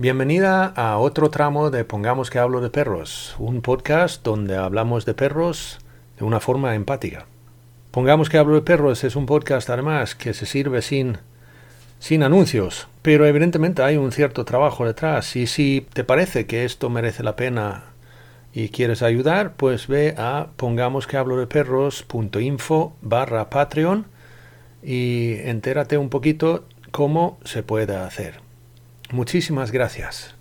Bienvenida a otro tramo de Pongamos que hablo de perros, un podcast donde hablamos de perros de una forma empática. Pongamos que hablo de perros es un podcast además que se sirve sin, sin anuncios, pero evidentemente hay un cierto trabajo detrás y si te parece que esto merece la pena y quieres ayudar, pues ve a pongamos que hablo de perros.info barra Patreon y entérate un poquito cómo se puede hacer. Muchísimas gracias.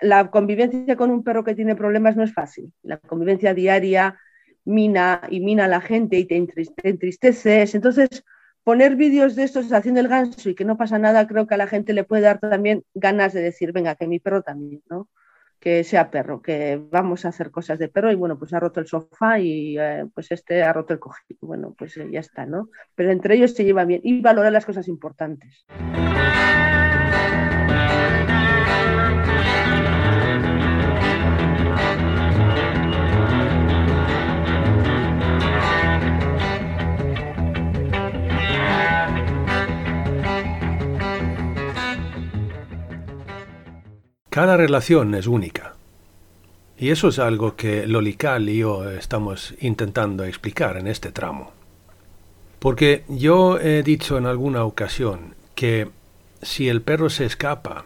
La convivencia con un perro que tiene problemas no es fácil. La convivencia diaria mina y mina a la gente y te entristeces. Entonces, poner vídeos de estos haciendo el ganso y que no pasa nada, creo que a la gente le puede dar también ganas de decir, venga, que mi perro también, ¿no? Que sea perro, que vamos a hacer cosas de perro y bueno, pues ha roto el sofá y eh, pues este ha roto el cojín. Bueno, pues eh, ya está, ¿no? Pero entre ellos se llevan bien y valorar las cosas importantes. Cada relación es única. Y eso es algo que Lolical y yo estamos intentando explicar en este tramo. Porque yo he dicho en alguna ocasión que si el perro se escapa,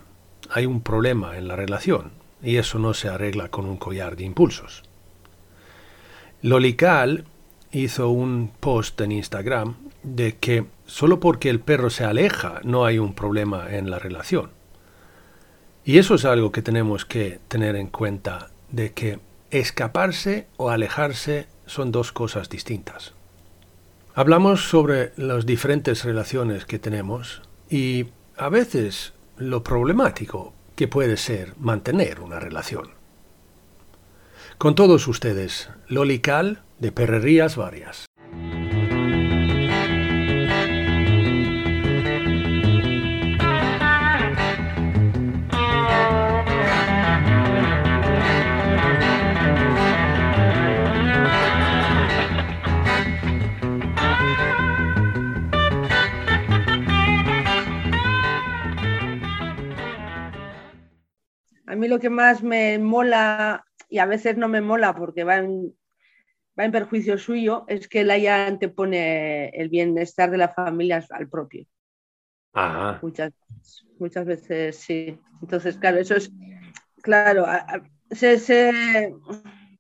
hay un problema en la relación, y eso no se arregla con un collar de impulsos. Lolical hizo un post en Instagram de que solo porque el perro se aleja no hay un problema en la relación. Y eso es algo que tenemos que tener en cuenta, de que escaparse o alejarse son dos cosas distintas. Hablamos sobre las diferentes relaciones que tenemos y a veces lo problemático que puede ser mantener una relación. Con todos ustedes, Lolical de Perrerías Varias. Mí lo que más me mola, y a veces no me mola porque va en, va en perjuicio suyo, es que él ya antepone el bienestar de la familia al propio. Muchas, muchas veces sí. Entonces, claro, eso es, claro,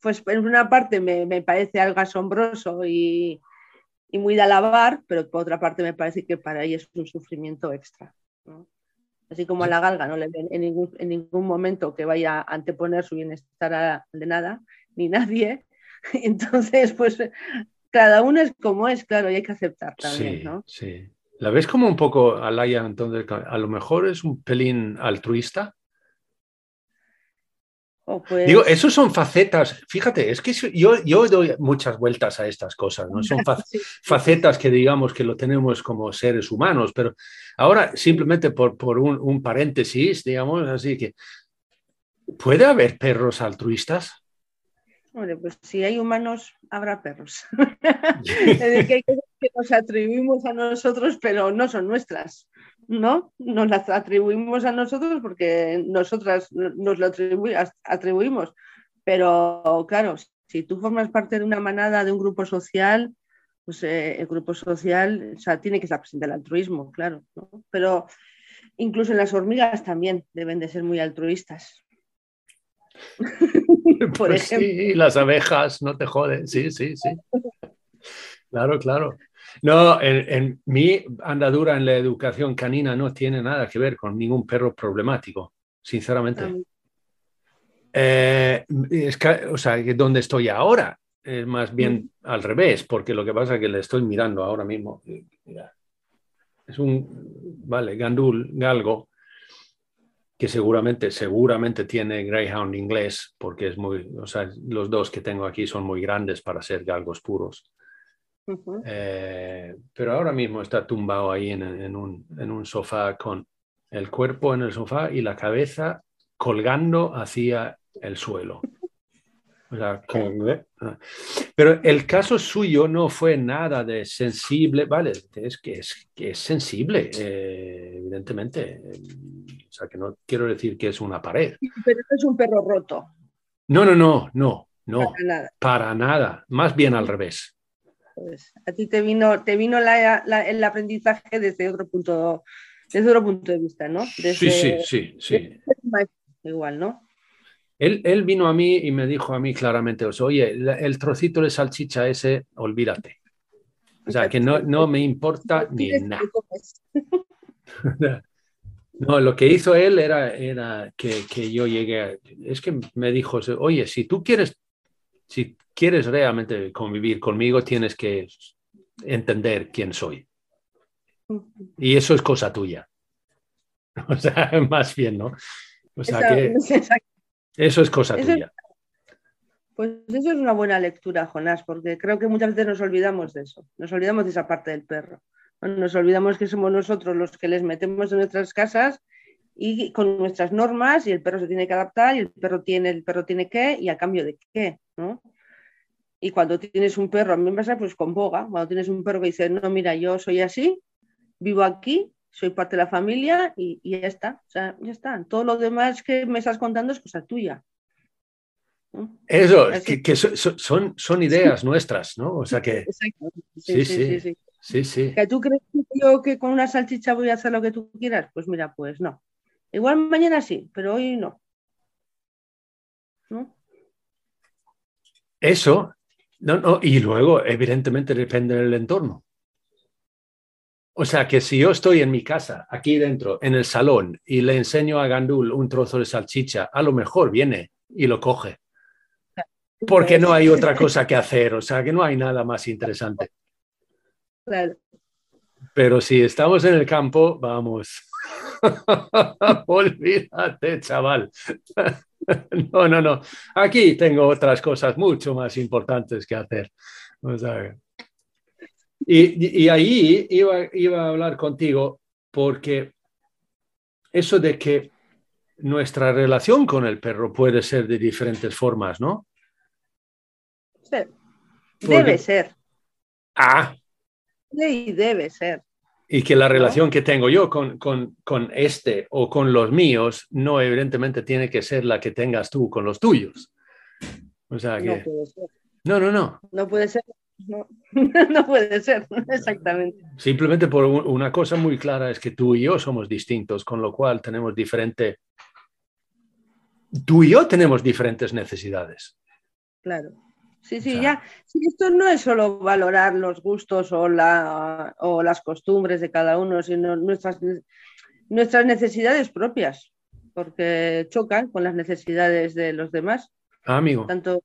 pues en una parte me, parece algo asombroso y, y, muy de alabar, pero por otra parte me parece que para ella es un sufrimiento extra. ¿no? Así como a la galga no le ven en ningún, momento que vaya a anteponer su bienestar al de nada, ni nadie. Entonces, pues cada uno es como es, claro, y hay que aceptar también, sí, ¿no? Sí. ¿La ves como un poco, Alaya, entonces, a lo mejor es un pelín altruista? Pues... Digo, esos son facetas, fíjate, es que yo, yo doy muchas vueltas a estas cosas, ¿no? Son facetas que digamos que lo tenemos como seres humanos, pero ahora simplemente por, por un, un, paréntesis, digamos, así que, ¿puede haber perros altruistas? Hombre, pues si hay humanos, habrá perros. es decir, que hay cosas que nos atribuimos a nosotros, pero no son nuestras. ¿No? Nos las atribuimos a nosotros porque nosotras nos lo atribuimos. Pero claro, si tú formas parte de una manada, de un grupo social, pues eh, el grupo social o sea, tiene que estar presente el altruismo, claro. Pero incluso en las hormigas también deben de ser muy altruistas. Por pues ejemplo. Sí, las abejas, no te joden, sí, sí, sí. Claro, claro. No, en, mi andadura en la educación canina no tiene nada que ver con ningún perro problemático, sinceramente. Ah, eh, es o sea, donde estoy ahora es más bien mm. al revés, porque lo que pasa es que le estoy mirando ahora mismo. Es un, vale, gandul, galgo, que seguramente, seguramente tiene Greyhound inglés, porque es muy, o sea, los dos que tengo aquí son muy grandes para ser galgos puros. Eh, pero ahora mismo está tumbado ahí en, un, en un sofá con el cuerpo en el sofá y la cabeza colgando hacia el suelo. Ah. Pero el caso suyo no fue nada de sensible, vale, es que es, que es sensible, eh, evidentemente. O sea, que no quiero decir que es una pared. Pero es un perro roto. No, no, no, no, no. Para nada. Para nada. Más bien al revés. Pues a ti te vino, te vino el aprendizaje desde otro punto, desde otro punto de vista, ¿no? sí, sí, sí, sí. Igual, ¿no? Él, vino a mí y me dijo a mí claramente, oye, el trocito de salchicha ese, olvídate. O sea, que no, no me importa ni nada. No, lo que hizo él era, era que, que, yo llegué, a, es que me dijo, oye, si tú quieres, si quieres realmente convivir conmigo, tienes que entender quién soy. Y eso es cosa tuya. O sea, más bien, ¿no? O sea, que, eso es cosa tuya. Pues eso es una buena lectura, Jonás, porque creo que muchas veces nos olvidamos de eso, nos olvidamos de esa parte del perro. Nos olvidamos que somos nosotros los que les metemos en nuestras casas y con nuestras normas y el perro se tiene que adaptar y el perro tiene, el perro tiene que y a cambio de qué, ¿no? Y cuando tienes un perro, a mí me pasa pues con boga, cuando tienes un perro que dice, no, mira, yo soy así, vivo aquí soy parte de la familia y, ya está. O sea, ya está. Todo lo demás que me estás contando es cosa tuya. Eso, que, son, son ideas nuestras, ¿no? O sea que. Sí sí sí, sí ¿Que tú crees que yo que con una salchicha voy a hacer lo que tú quieras? Pues mira, pues no. Igual mañana sí, pero hoy no. ¿No? Eso, no, no, y luego, evidentemente, depende del entorno. O sea que si yo estoy en mi casa, aquí dentro, en el salón, y le enseño a Gandul un trozo de salchicha, a lo mejor viene y lo coge. Porque no hay otra cosa que hacer, o sea que no hay nada más interesante. Pero si estamos en el campo, vamos. Olvídate, chaval. no, no, no. Aquí tengo otras cosas mucho más importantes que hacer. O sea, y, ahí iba, iba a hablar contigo porque eso de que nuestra relación con el perro puede ser de diferentes formas, ¿no? Sí. Debe ser. Ah. Sí, debe ser. Y que la relación que tengo yo con, con, con, este o con los míos no evidentemente tiene que ser la que tengas tú con los tuyos. O sea que... No puede ser. No, no, no. No puede ser no, no puede ser, exactamente. Simplemente por una cosa muy clara es que tú y yo somos distintos, con lo cual tenemos diferente... Tú y yo tenemos diferentes necesidades. Claro. Sí, sí, ya. esto no es solo valorar los gustos o, la, o las costumbres de cada uno, sino nuestras, nuestras necesidades propias, porque chocan con las necesidades de los demás. Ah, amigo. Tanto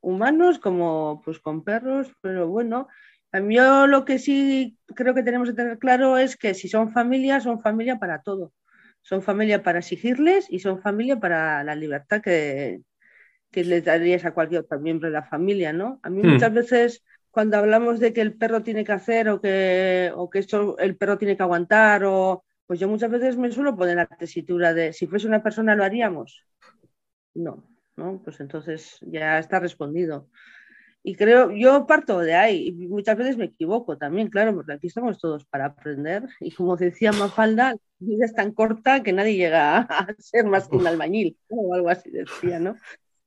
humanos como pues con perros, pero bueno, yo lo que sí creo que tenemos que tener claro es que si son familias, son familia para todo. Son familia para exigirles y son familia para la libertad que, que les darías a cualquier otro miembro de la familia, ¿no? A mí hmm. muchas veces cuando hablamos de que el perro tiene que hacer o que, o que esto, el perro tiene que aguantar, o, pues yo muchas veces me suelo poner la tesitura de si fuese una persona lo haríamos. No, pues entonces ya está respondido. Y creo, yo parto de ahí, y muchas veces me equivoco también, claro, porque aquí estamos todos para aprender. Y como decía Mafalda, la vida es tan corta que nadie llega a ser más que un albañil, o algo así decía, ¿no?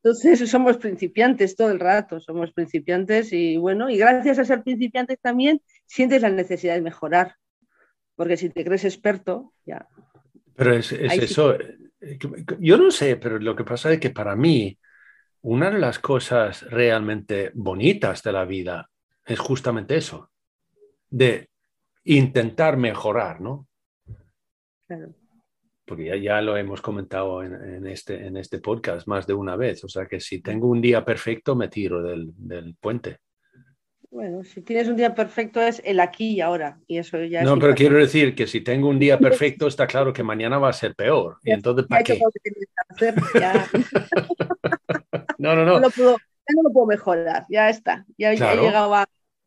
Entonces somos principiantes todo el rato, somos principiantes y bueno, y gracias a ser principiantes también sientes la necesidad de mejorar, porque si te crees experto, ya. Pero es, eso, yo no sé, pero lo que pasa es que para mí, una de las cosas realmente bonitas de la vida es justamente eso. de intentar mejorar, ¿no? Claro. Porque ya, ya lo hemos comentado en, en este, en este podcast más de una vez. O sea que si tengo un día perfecto, me tiro del, del puente. Bueno, si tienes un día perfecto es el aquí y ahora. Y eso ya es No, pero quiero decir que si tengo un día perfecto, está claro que mañana va a ser peor. Y entonces, Ya ¿para qué? hacer, ya, No, no, no no. lo puedo, ya no lo puedo mejorar, ya está. Ya, ya Claro. he llegado a-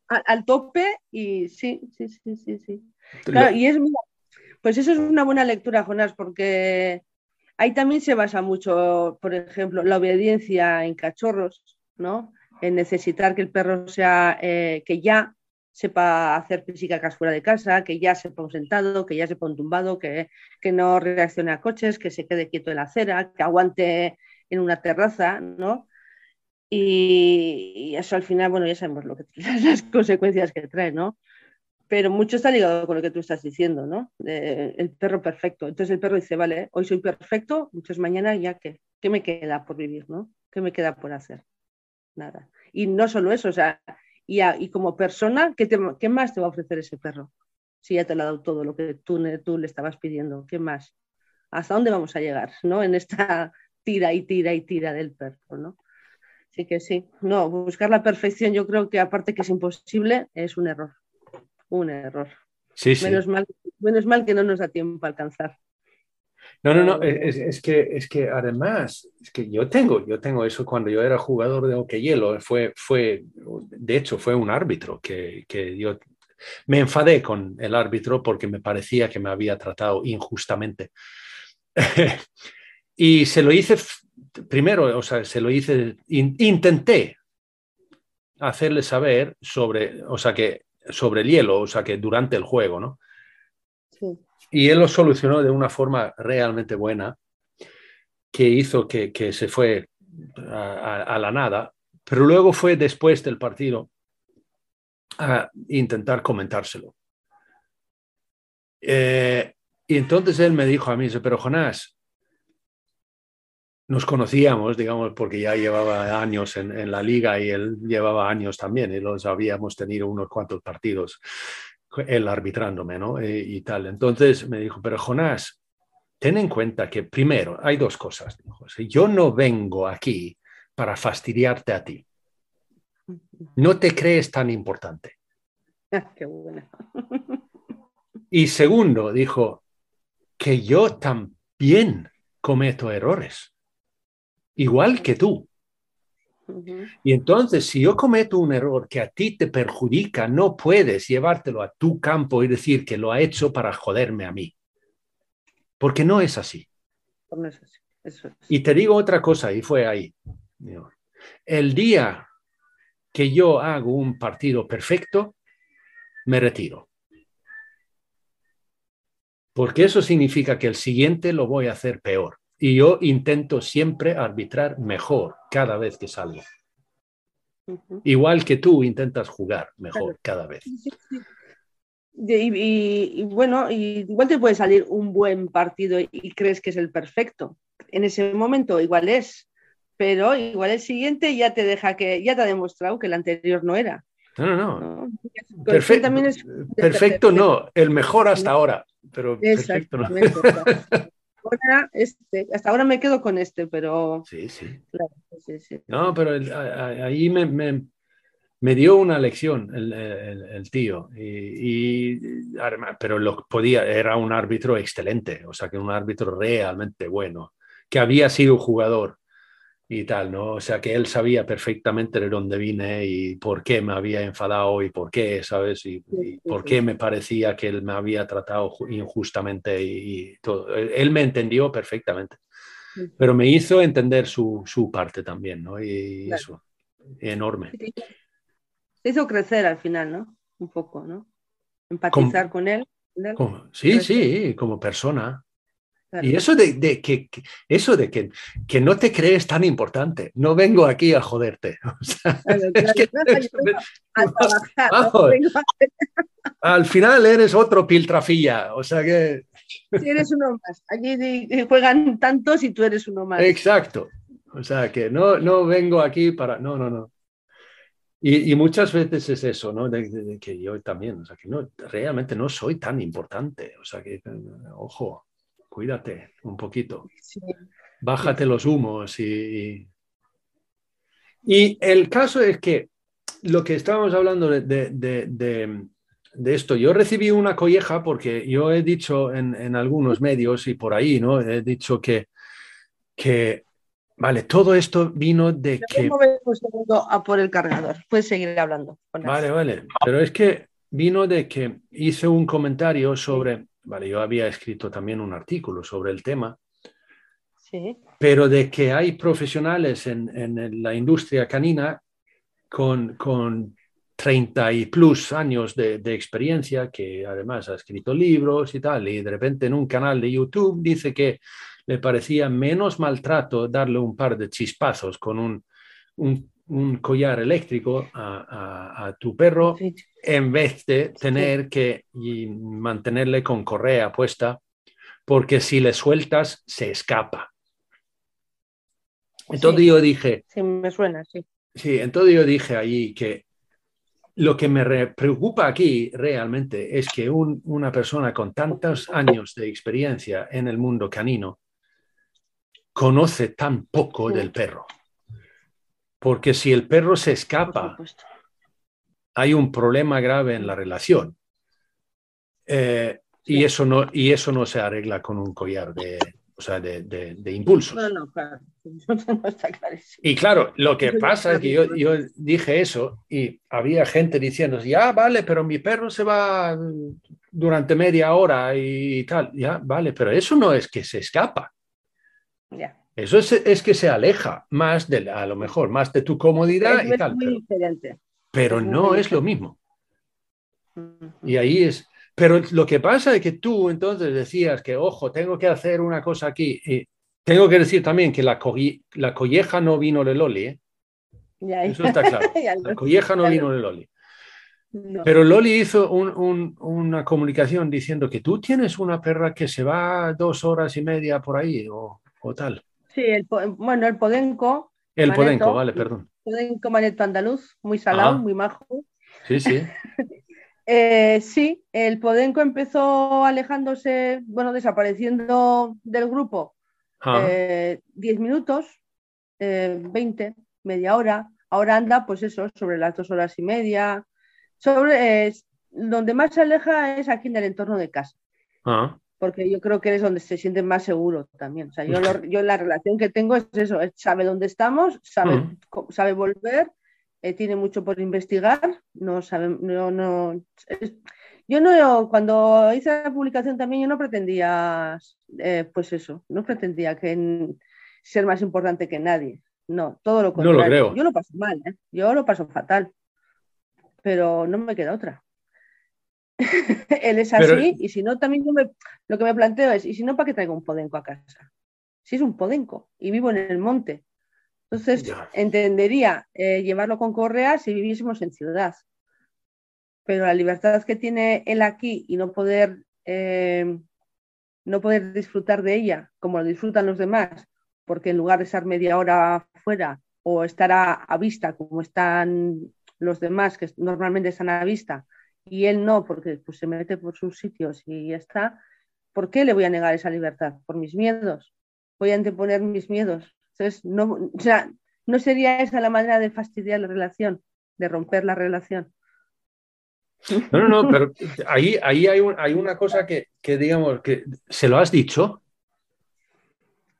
a- al tope y sí, sí, sí, sí, sí. Claro, y es mira, pues eso es una buena lectura, Jonás, porque ahí también se basa mucho, por ejemplo, la obediencia en cachorros, ¿no? En necesitar que el perro sea, eh, que ya sepa hacer física fuera de casa, que ya sepa un sentado, que ya sepa un tumbado, que, que no reaccione a coches, que se quede quieto en la acera, que aguante en una terraza, ¿no? Y, y eso al final, bueno, ya sabemos lo que las consecuencias que trae, ¿no? Pero mucho está ligado con lo que tú estás diciendo, ¿no? El perro perfecto. Entonces el perro dice, vale, hoy soy perfecto, entonces mañana ya qué, ¿qué me queda por vivir, ¿no? ¿Qué me queda por hacer? Nada. Y no solo eso, o sea, y, como persona, ¿qué, te- más te va a ofrecer ese perro? Si ya te lo ha dado todo lo que tú, tú le estabas pidiendo, ¿qué más? ¿Hasta dónde vamos a llegar, ¿no? En esta tira y tira y tira del perro, ¿no? Así que sí, no, buscar la perfección yo creo que aparte que es imposible, es un error. Un error. Sí, sí. Menos, mal, menos mal que no nos da tiempo a alcanzar. No, no, no, es, es que, es que además, es que yo tengo, yo tengo eso cuando yo era jugador de hockey hielo, fue, fue, de hecho, fue un árbitro que, que yo me enfadé con el árbitro porque me parecía que me había tratado injustamente. y se lo hice primero, o sea, se lo hice, in- intenté hacerle saber sobre, o sea, que sobre el hielo, o sea, que durante el juego, ¿no? Sí. Y él lo solucionó de una forma realmente buena, que hizo que, que se fue a, a- a la nada, pero luego fue después del partido a intentar comentárselo. Eh, y entonces él me dijo a mí, dice, pero Jonás, nos conocíamos, digamos, porque ya llevaba años en, en la liga y él llevaba años también, y los habíamos tenido unos cuantos partidos, él arbitrándome, ¿no? Y, y tal. Entonces me dijo, pero Jonás, ten en cuenta que primero hay dos cosas. Dijo, yo no vengo aquí para fastidiarte a ti, no te crees tan importante. Ah, qué buena. Y segundo, dijo que yo también cometo errores, igual que tú. Y entonces, si yo cometo un error que a ti te perjudica, no puedes llevártelo a tu campo y decir que lo ha hecho para joderme a mí. Porque no es así. No es así, eso es. Y te digo otra cosa, y fue ahí. El día que yo hago un partido perfecto, me retiro. Porque eso significa que el siguiente lo voy a hacer peor. Y yo intento siempre arbitrar mejor cada vez que salgo. Igual que tú intentas jugar mejor Claro. cada vez. Y, y- y bueno, y igual te puede salir un buen partido y crees que es el perfecto. En ese momento igual es, pero igual el siguiente ya te deja que, ya te ha demostrado que el anterior no era. No, no, no. ¿no? Perfecto, También es perfecto no, el mejor hasta ahora, pero perfecto no. Ahora, este, hasta ahora me quedo con este, pero Sí, sí. claro, sí, sí. No, pero el- a- a- ahí me, me- me dio una lección el, el- el tío. Y, pero lo podía, era un árbitro excelente, o sea, que un árbitro realmente bueno, que había sido jugador y tal, ¿no? O sea, que él sabía perfectamente de dónde vine y por qué me había enfadado y por qué, ¿sabes? Y, por qué me parecía que él me había tratado ju- injustamente y, y todo. Él me entendió perfectamente pero me hizo entender su, su parte también, ¿no? Y Claro. eso, enorme. Te hizo- crecer al final, ¿no? Un poco, ¿no? Empatizar con él. con él. Como- sí, sí, como persona. Claro. Y eso de, de que, que- eso de que, que no te crees tan importante, no vengo aquí a joderte. Al final eres otro piltrafilla, o sea que, si eres uno más. Di- juegan tantos y tú eres uno más. exacto. O sea que no, no vengo aquí para, no, no, no. Y, muchas veces es eso, ¿no? De, que yo también, o sea, que no, realmente no soy tan importante, o sea, que, ojo, cuídate un poquito, bájate los humos y, y el caso es que lo que estábamos hablando de, esto, yo recibí una colleja porque yo he dicho en, algunos medios y por ahí, ¿no? He dicho que, que vale, todo esto vino de que... Un segundo a por el cargador, puedes seguir hablando. Vale, vale, pero es que vino de que hice un comentario sobre, vale, yo había escrito también un artículo sobre el tema. Pero de que hay profesionales en, la industria canina con, con 30 y plus años de, experiencia, que además ha escrito libros y tal, y de repente en un canal de YouTube dice que le parecía menos maltrato darle un par de chispazos con un, un, collar eléctrico a, tu perro en vez de tener que mantenerle con correa puesta, porque si le sueltas se escapa. Entonces yo dije... Sí, me suena, sí. Sí, entonces yo dije allí que lo que me preocupa aquí realmente es que una persona con tantos años de experiencia en el mundo canino conoce tan poco del perro. Porque si el perro se escapa, hay un problema grave en la relación. Eh, y, eso no, y eso no se arregla con un collar de, o sea, de, de, impulsos. No, no, claro. no está clarísimo. Y claro, lo que pasa es que yo, yo, dije eso y había gente diciendo, ya, vale, pero mi perro se va durante media hora y tal, ya, vale, pero eso no es que se escapa. Ya. Eso es, es, que se aleja más de, a lo mejor, más de tu comodidad y tal. Muy pero, diferente. pero no es lo mismo. Y ahí es, pero lo que pasa es que tú entonces decías que, ojo, tengo que hacer una cosa aquí. Y tengo que decir también que la, la colleja no vino de Loli. ¿eh? Eso está claro. la colleja no vino de Loli. Pero Loli hizo una comunicación diciendo que tú tienes una perra que se va dos horas y media por ahí o, tal. Sí, bueno, el Podenco. El Podenco, vale, perdón. Podenco Maneto Andaluz, muy salado, muy majo. Sí, sí. Eh, sí, el Podenco empezó alejándose, bueno, desapareciendo del grupo ah. eh, 10 minutos, eh, 20, media hora. Ahora anda, pues eso, sobre las dos horas y media. Sobre, donde más se aleja es aquí en el entorno de casa. Ah. Porque yo creo que es donde se siente más seguro también. O sea, yo, yo la relación que tengo es eso, sabe dónde estamos, sabe, mm. sabe volver eh, tiene mucho por investigar, no no, no, yo no, cuando hice la publicación también yo no pretendía, eh, pues eso, no pretendía que ser más importante que nadie, no, todo lo contrario. No lo creo. Yo lo paso mal, ¿eh? yo lo paso fatal, pero no me queda otra. Él es así y si no, también lo que me planteo es, ¿y si no, para qué traigo un podenco a casa? Si es un podenco y vivo en el monte, entonces, entendería eh, llevarlo con correa si viviésemos en ciudad. Pero la libertad que tiene él aquí y no poder, eh, no poder disfrutar de ella como lo disfrutan los demás, porque en lugar de estar media hora fuera o estar a, vista como están los demás, que normalmente están a vista, y él no, porque pues, se mete por sus sitios y ya está, ¿por qué le voy a negar esa libertad? Por mis miedos. Voy a anteponer mis miedos entonces, no, sea, no sería esa la manera de fastidiar la relación, de romper la relación. No, no, no, pero ahí, ahí hay, hay una cosa que, digamos, que se lo has dicho.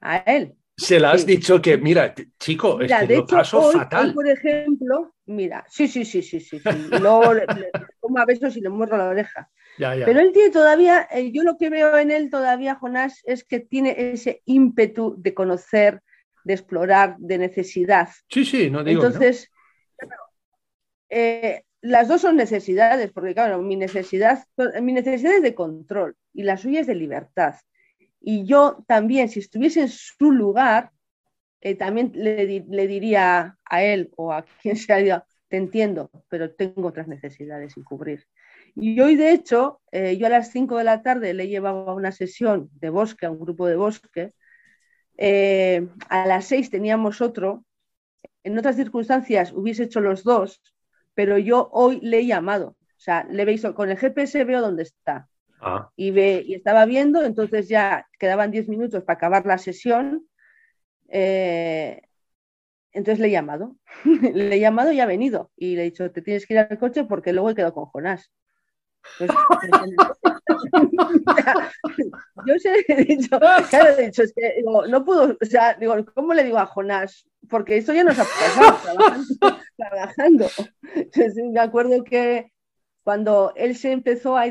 A él. Se lo has dicho que, mira, chico, es que lo paso fatal. por ejemplo, mira, sí, sí, sí, sí, sí, sí. Luego le, a besos y le muerdo la oreja. Pero él tiene todavía, eh, yo lo que veo en él todavía, Jonás, es que tiene ese ímpetu de conocer, de explorar, de necesidad. Sí, sí, no digo. Entonces, eh, las dos son necesidades, porque claro, mi necesidad, mi necesidad es de control y la suya es de libertad. Y yo también, si estuviese en su lugar, eh, también le, diría a él o a quien sea, te entiendo, pero tengo otras necesidades sin cubrir. Y hoy, de hecho, eh, yo a las 5 de la tarde le llevaba una sesión de bosque, a un grupo de bosque, eh, a las seis teníamos otro. En otras circunstancias hubiese hecho los dos, pero yo hoy le he llamado. O sea, le veis con el GPS veo dónde está. Ah, Y, ve, y estaba viendo, entonces ya quedaban 10 minutos para acabar la sesión. eh, entonces le he llamado. le he llamado y ha venido. Y le he dicho, te tienes que ir al coche porque luego he quedado con Jonás. Entonces, yo se he dicho, claro, he dicho, es que digo, no puedo, o sea, digo, ¿cómo le digo a Jonás? Porque esto ya nos ha pasado trabajando. trabajando. Entonces, me acuerdo que cuando él se empezó a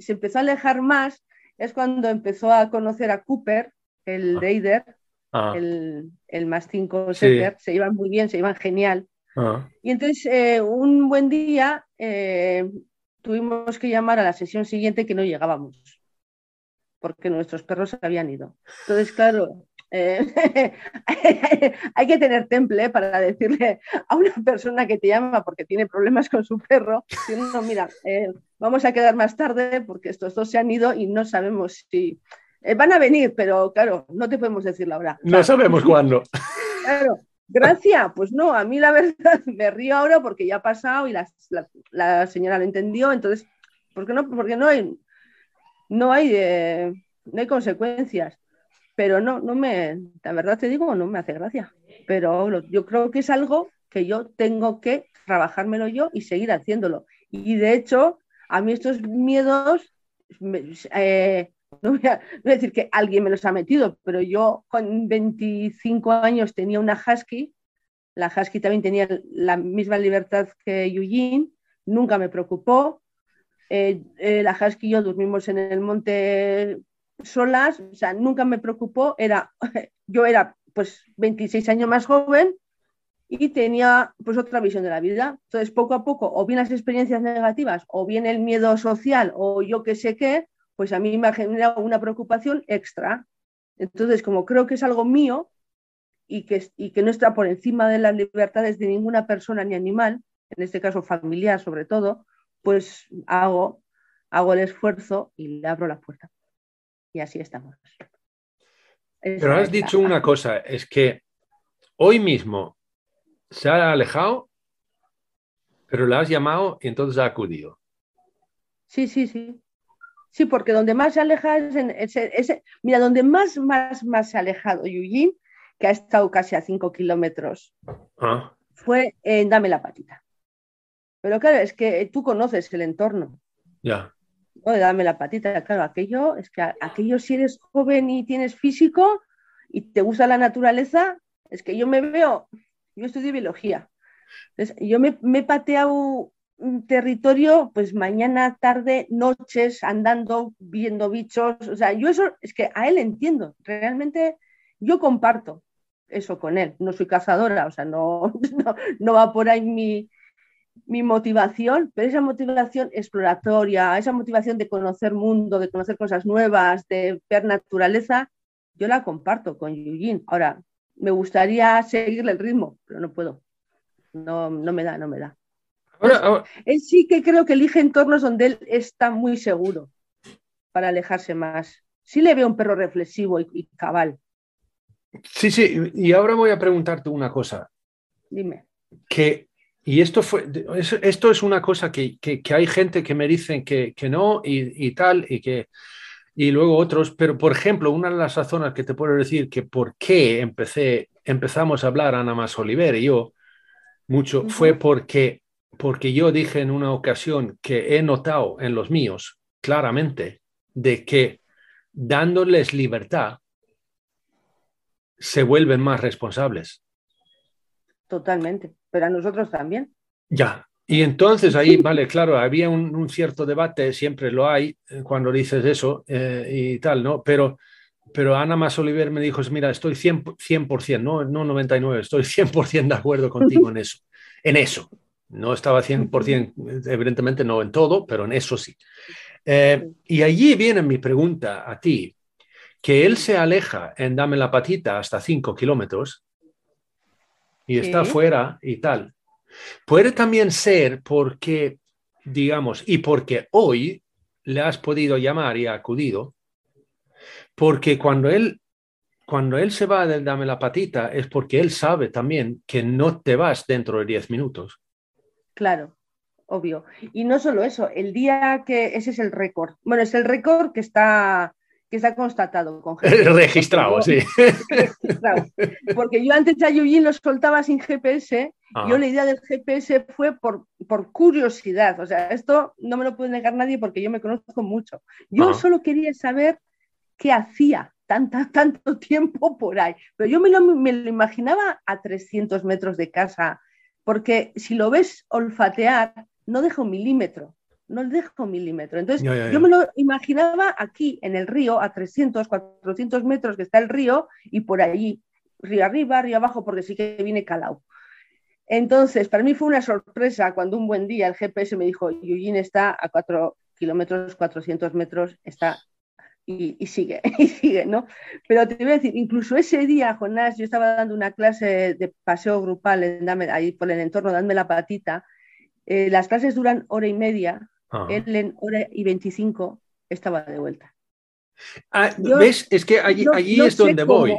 se empezó a alejar más, es cuando empezó a conocer a Cooper, el Ah. Raider, ah, el, el más 5 Sí. se iban muy bien, se iban genial. ah. Y entonces, eh, un buen día, eh, tuvimos que llamar a la sesión siguiente que no llegábamos, porque nuestros perros se habían ido. Entonces, claro, eh, hay que tener temple para decirle a una persona que te llama porque tiene problemas con su perro, no, mira, eh, vamos a quedar más tarde porque estos dos se han ido y no sabemos si... eh, van a venir, pero claro, no te podemos decir la hora. No sabemos cuándo. Claro, gracia, pues no, a mí la verdad me río ahora porque ya ha pasado y la, la- la señora lo entendió, entonces, ¿por qué no? Porque no hay, no hay, no hay consecuencias. Pero no, no me, la verdad te digo, no me hace gracia. Pero yo creo que es algo que yo tengo que trabajármelo yo y seguir haciéndolo. Y de hecho, a mí estos miedos, eh, no voy, a, no voy a decir que alguien me los ha metido, pero yo con 25 años tenía una husky, la husky también tenía la misma libertad que Eugene, nunca me preocupó. Eh, eh, la husky y yo dormimos en el monte solas, o sea, nunca me preocupó, era, yo era pues 26 años más joven y tenía pues otra visión de la vida. Entonces, poco a poco, o bien las experiencias negativas, o bien el miedo social, o yo qué sé qué, pues a mí me ha generado una preocupación extra. Entonces, como creo que es algo mío y que, y que no está por encima de las libertades de ninguna persona ni animal, en este caso familiar sobre todo, pues hago, hago el esfuerzo y le abro la puerta. Y así estamos. Esa Pero has es la- dicho una cosa, es que hoy mismo se ha alejado, pero la has llamado y entonces ha acudido. Sí, sí, sí. Sí, porque donde más se aleja es en ese, ese- mira, donde más, más, más se ha alejado Eugene, que ha estado casi a 5 kilómetros, Ah, fue en Dame la patita. Pero claro, es que tú conoces el entorno, ya. ¿No? De Dame la patita. Claro, aquello, es que aquello si eres joven y tienes físico y te gusta la naturaleza, es que yo me veo, yo estudio biología. Yo me, me he pateado un territorio, pues mañana, tarde, noches, andando, viendo bichos. O sea, yo eso es que a él entiendo. Realmente yo comparto eso con él. No soy cazadora, o sea, no, no, no va por ahí mi, mi motivación, pero esa motivación exploratoria, esa motivación de conocer mundo, de conocer cosas nuevas, de ver naturaleza, yo la comparto con Eugene. Ahora, me gustaría seguirle el ritmo, pero no puedo. No, no me da, no me da. Ahora, ahora- Él sí que creo que elige entornos donde él está muy seguro para alejarse más. Sí le veo un perro reflexivo y, y cabal. sí, sí, y ahora voy a preguntarte una cosa. Dime. que, y esto fue, es- esto es una cosa que, que- que hay gente que me dicen que, que no y, y tal, y que, y luego otros, pero por ejemplo, una de las razones que te puedo decir que por qué empecé, empezamos a hablar Ana Más Oliver y yo mucho, fue porque, porque yo dije en una ocasión que he notado en los míos claramente de que dándoles libertad se vuelven más responsables. Totalmente. Pero a nosotros también. Ya. Y entonces ahí, vale, claro, había un, un cierto debate, siempre lo hay eh, cuando dices eso eh, y tal, ¿no? Pero, pero Ana Más Oliver me dijo, mira, estoy 100%, 100% no, no 99, estoy 100% de acuerdo contigo en eso, en eso. No estaba 100%, evidentemente no en todo, pero en eso sí. Eh, y allí viene mi pregunta a ti, que él se aleja en Dame la Patita hasta 5 kilómetros y está fuera y tal. Puede también ser porque, digamos, y porque hoy le has podido llamar y ha acudido, porque cuando él, cuando él se va del Dame la Patita es porque él sabe también que no te vas dentro de 10 minutos. Claro, obvio. Y no solo eso, el día que ese es el récord. Bueno, es el récord que está que está constatado con GPS. Registrado, sí. Registrado. Porque yo antes a Yuyin lo soltaba sin GPS. Ah. Yo la idea del GPS fue por, por curiosidad. O sea, esto no me lo puede negar nadie porque yo me conozco mucho. Yo solo quería saber qué hacía tanta, tanto tiempo por ahí. Pero yo me lo, me lo imaginaba a 300 metros de casa, porque si lo ves olfatear, no deja un milímetro no dejo un milímetro. Entonces, yo me lo imaginaba aquí, en el río, a 300, 400 metros que está el río, y por allí, río arriba, río abajo, porque sí que viene calado. Entonces, para mí fue una sorpresa cuando un buen día el GPS me dijo, Yujin está a 4 kilómetros, 400 metros, está y, sigue, y sigue, ¿no? Pero te voy a decir, incluso ese día, Jonás, yo estaba dando una clase de paseo grupal en ahí por el entorno, dame la patita. Eh, las clases duran hora y media él en hora y 25 estaba de vuelta. Ah, ¿Ves? Es que allí, allí es donde voy.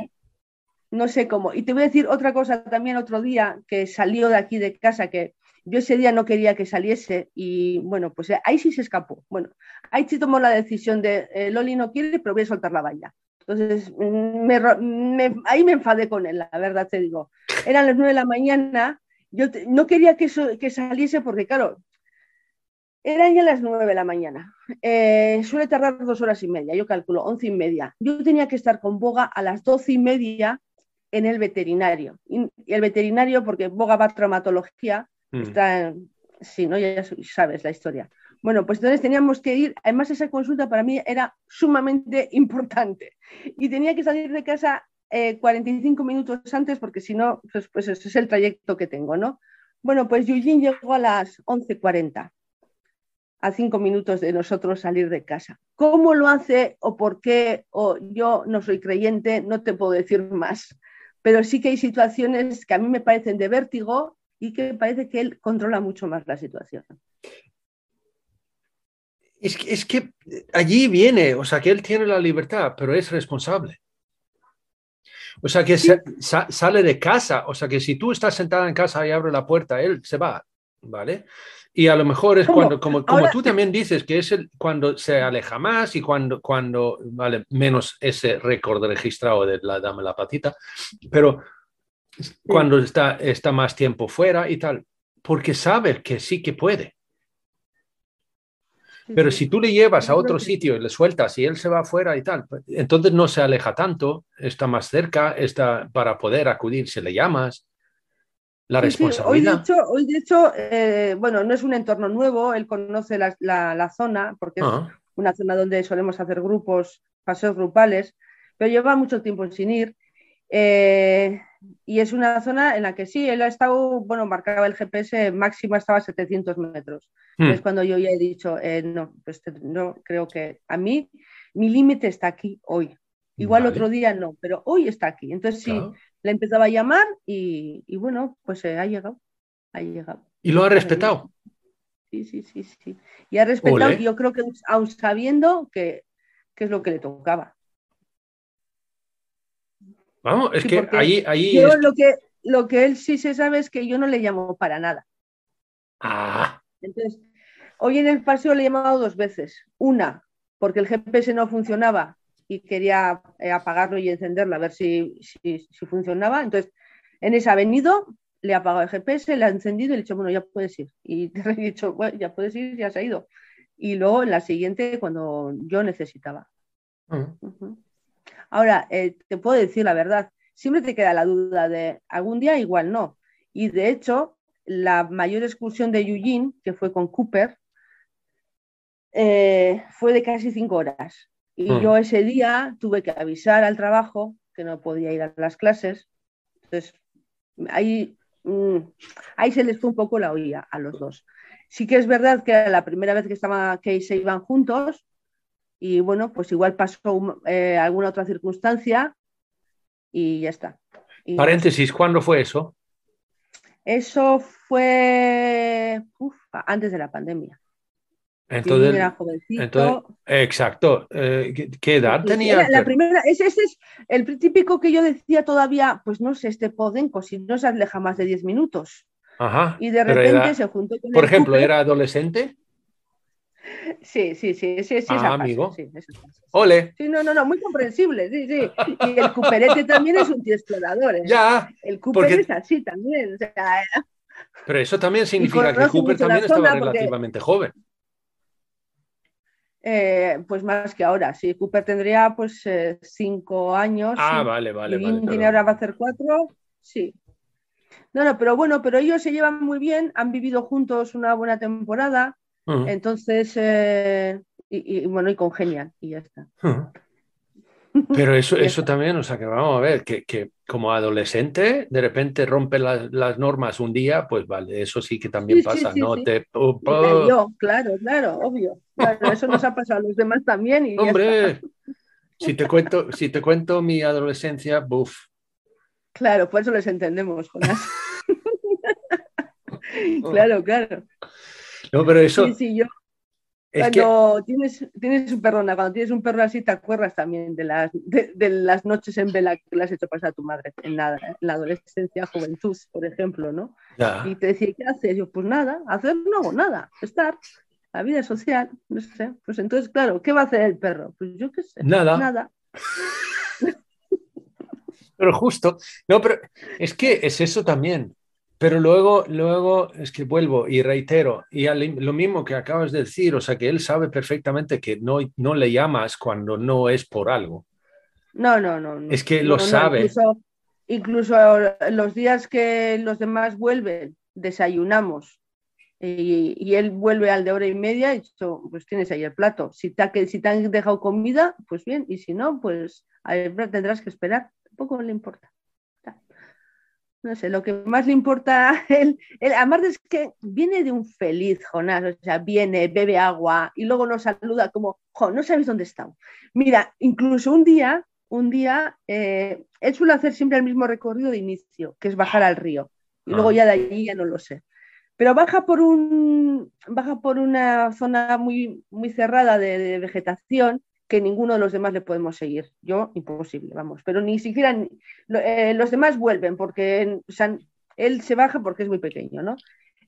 No sé cómo. Y te voy a decir otra cosa también otro día que salió de aquí de casa, que yo ese día no quería que saliese y bueno, pues ahí sí se escapó. Bueno, ahí sí tomó la decisión de eh, Loli no quiere, pero voy a soltar la valla. Entonces, mm, ahí me enfadé con él, la verdad te digo. Eran las nueve de la mañana, yo no quería que, que saliese porque, claro, eran ya las nueve de la mañana. Eh, suele tardar dos horas y media, yo calculo, once y media. Yo tenía que estar con Boga a las doce y media en el veterinario. Y el veterinario, porque Boga va a traumatología, mm. está en, sí, ¿no? Ya sabes la historia. Bueno, pues entonces teníamos que ir, además esa consulta para mí era sumamente importante y tenía que salir de casa 45 eh, minutos antes porque si no, pues, pues, ese es el trayecto que tengo, ¿no? Bueno, pues Eugene llegó a las 11.40 a cinco minutos de nosotros salir de casa. ¿Cómo lo hace o por qué? O yo no soy creyente, no te puedo decir más. Pero sí que hay situaciones que a mí me parecen de vértigo y que parece que él controla mucho más la situación. Es que, allí viene, o sea, que él tiene la libertad, pero es responsable. O sea, que sale de casa, o sea, que si tú estás sentada en casa y abre la puerta, él se va, ¿vale? Y a lo mejor es cuando, como, como tú también dices, que es el, cuando se aleja más y cuando, cuando vale menos ese récord registrado de la dame la patita, pero cuando está, está más tiempo fuera y tal, porque sabe que sí que puede. Pero si tú le llevas a otro sitio y le sueltas y él se va afuera y tal, pues, entonces no se aleja tanto, está más cerca, está para poder acudir, si le llamas la responsabilidad. hoy, de hecho, eh, bueno, no es un entorno nuevo, él conoce la, zona, porque es ah. una zona donde solemos hacer grupos, paseos grupales, pero lleva mucho tiempo sin ir. Eh, y es una zona en la que sí, él ha estado, bueno, marcaba el GPS máximo, estaba a 700 metros. Hmm. Es cuando yo ya he dicho, eh, no, pues no, creo que a mí mi límite está aquí hoy. Igual otro día no, pero hoy está aquí. Entonces, sí, le empezaba a llamar y, bueno, pues ha llegado, ha llegado. ¿Y lo ha respetado? Sí, sí, sí, sí. Y ha respetado, yo creo que aún sabiendo que, es lo que le tocaba. Vamos, es que ahí... ahí yo lo, que, lo que él sí se sabe es que yo no le llamo para nada. Ah. Entonces, hoy en el paseo le he llamado dos veces. Una, porque el GPS no funcionaba y quería eh, apagarlo y encenderlo a ver si, si, funcionaba. Entonces, en ese ha venido, le ha apagado el GPS, le ha encendido y le he dicho, bueno, ya puedes ir. Y te he dicho, bueno, ya puedes ir, ya se ha ido. Y luego en la siguiente, cuando yo necesitaba. Ahora, eh, te puedo decir la verdad, siempre te queda la duda de algún día igual no. Y de hecho, la mayor excursión de Eugene, que fue con Cooper, eh, fue de casi cinco horas. Y mm. yo ese día tuve que avisar al trabajo que no podía ir a las clases. Entonces, ahí, mm, ahí se les fue un poco la oía a los dos. Sí que es verdad que era la primera vez que, estaba, que se iban juntos y bueno, pues igual pasó eh, alguna otra circunstancia y ya está. Paréntesis, ¿cuándo fue eso? Eso fue antes de la pandemia. Entonces, era jovencito. exacto. Eh, ¿Qué edad tenía? La primera, ese, es el típico que yo decía todavía, pues no sé, este Podenco, si no se aleja más de 10 minutos. Ajá. Y de repente era- se juntó con por el ejemplo, Cooper. ¿era adolescente? Sí, sí, sí, sí, sí, esa Ah, fase, amigo. sí, esa fase. Ole, Sí, no, no, no, muy comprensible, sí, sí. Y el Cooperete también es un tío explorador. ¿eh? ya. El Cooper porque- es así también. O sea, Pero eso también significa que Cooper también estaba porque- relativamente joven. Eh, pues más que ahora, sí. Cooper tendría pues eh, cinco años. Ah, sí. vale, vale, y vale. Ahora va a hacer cuatro, sí. No, no, pero bueno, pero ellos se llevan muy bien, han vivido juntos una buena temporada, entonces, eh, y, y, bueno, y congenian, y ya está. Pero eso, eso también, o sea, que vamos a ver, que, que como adolescente de repente rompe las, las normas un día, pues vale, eso sí que también Sí, pasa, sí, ¿no? sí. Te, oh, Y la oh, lió, claro, claro, obvio. Claro, eso nos ha pasado a los demás también y hombre, si te cuento, si te cuento mi adolescencia, buf. Claro, por eso les entendemos, Jonás. claro, claro. No, pero eso Sí, sí, yo es que cuando tienes, tienes un perrona, cuando tienes un perro así, te acuerdas también de las, de, de las noches en vela que le has hecho pasar a tu madre en la, en la adolescencia, juventud, por ejemplo, ¿no? ya. Y te decía, ¿qué haces? Yo, pues nada, hacer no hago nada, estar, la vida social, no sé. Pues entonces, claro, ¿qué va a hacer el perro? Pues yo qué sé, Nada. nada. Pero justo, no, pero es que es eso también. Pero luego, luego es que vuelvo y reitero, y al- lo mismo que acabas de decir, o sea, que él sabe perfectamente que no, no le llamas cuando no es por algo. No, no, no. no. Es que No, lo sabe. Incluso, incluso los días que los demás vuelven, desayunamos y, y él vuelve al de hora y media y dicho, pues tienes ahí el plato. Si te, que- si te han dejado comida, pues bien, y si no, pues tendrás que esperar. Tampoco le importa. No sé, lo que más le importa a él, él, además es que viene de un feliz, Jonás, o sea, viene, bebe agua y luego nos saluda como, jo, no sabéis dónde estamos. Mira, incluso un día, un día, eh, él suele hacer siempre el mismo recorrido de inicio, que es bajar al río. Y luego Ah. ya de allí ya no lo sé. Pero baja por, un, baja por una zona muy, muy cerrada de, de vegetación que ninguno de los demás le podemos seguir. Yo, imposible, vamos. Pero ni siquiera eh, los demás vuelven porque él se baja porque es muy pequeño, ¿no?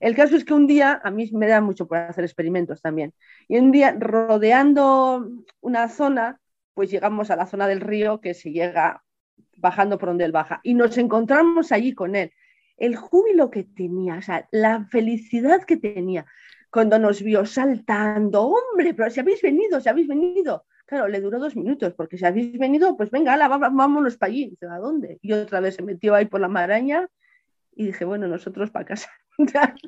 El caso es que un día, a mí me da mucho por hacer experimentos también, y un día rodeando una zona, pues llegamos a la zona del río que se llega bajando por donde él baja y nos encontramos allí con él. El júbilo que tenía, o sea, la felicidad que tenía cuando nos vio saltando, hombre, pero si habéis venido, si habéis venido. Claro, le duró dos minutos, porque si habéis venido, pues venga, ala, vámonos para allí. Dice, ¿a dónde? Y otra vez se metió ahí por la maraña y dije, bueno, nosotros para casa.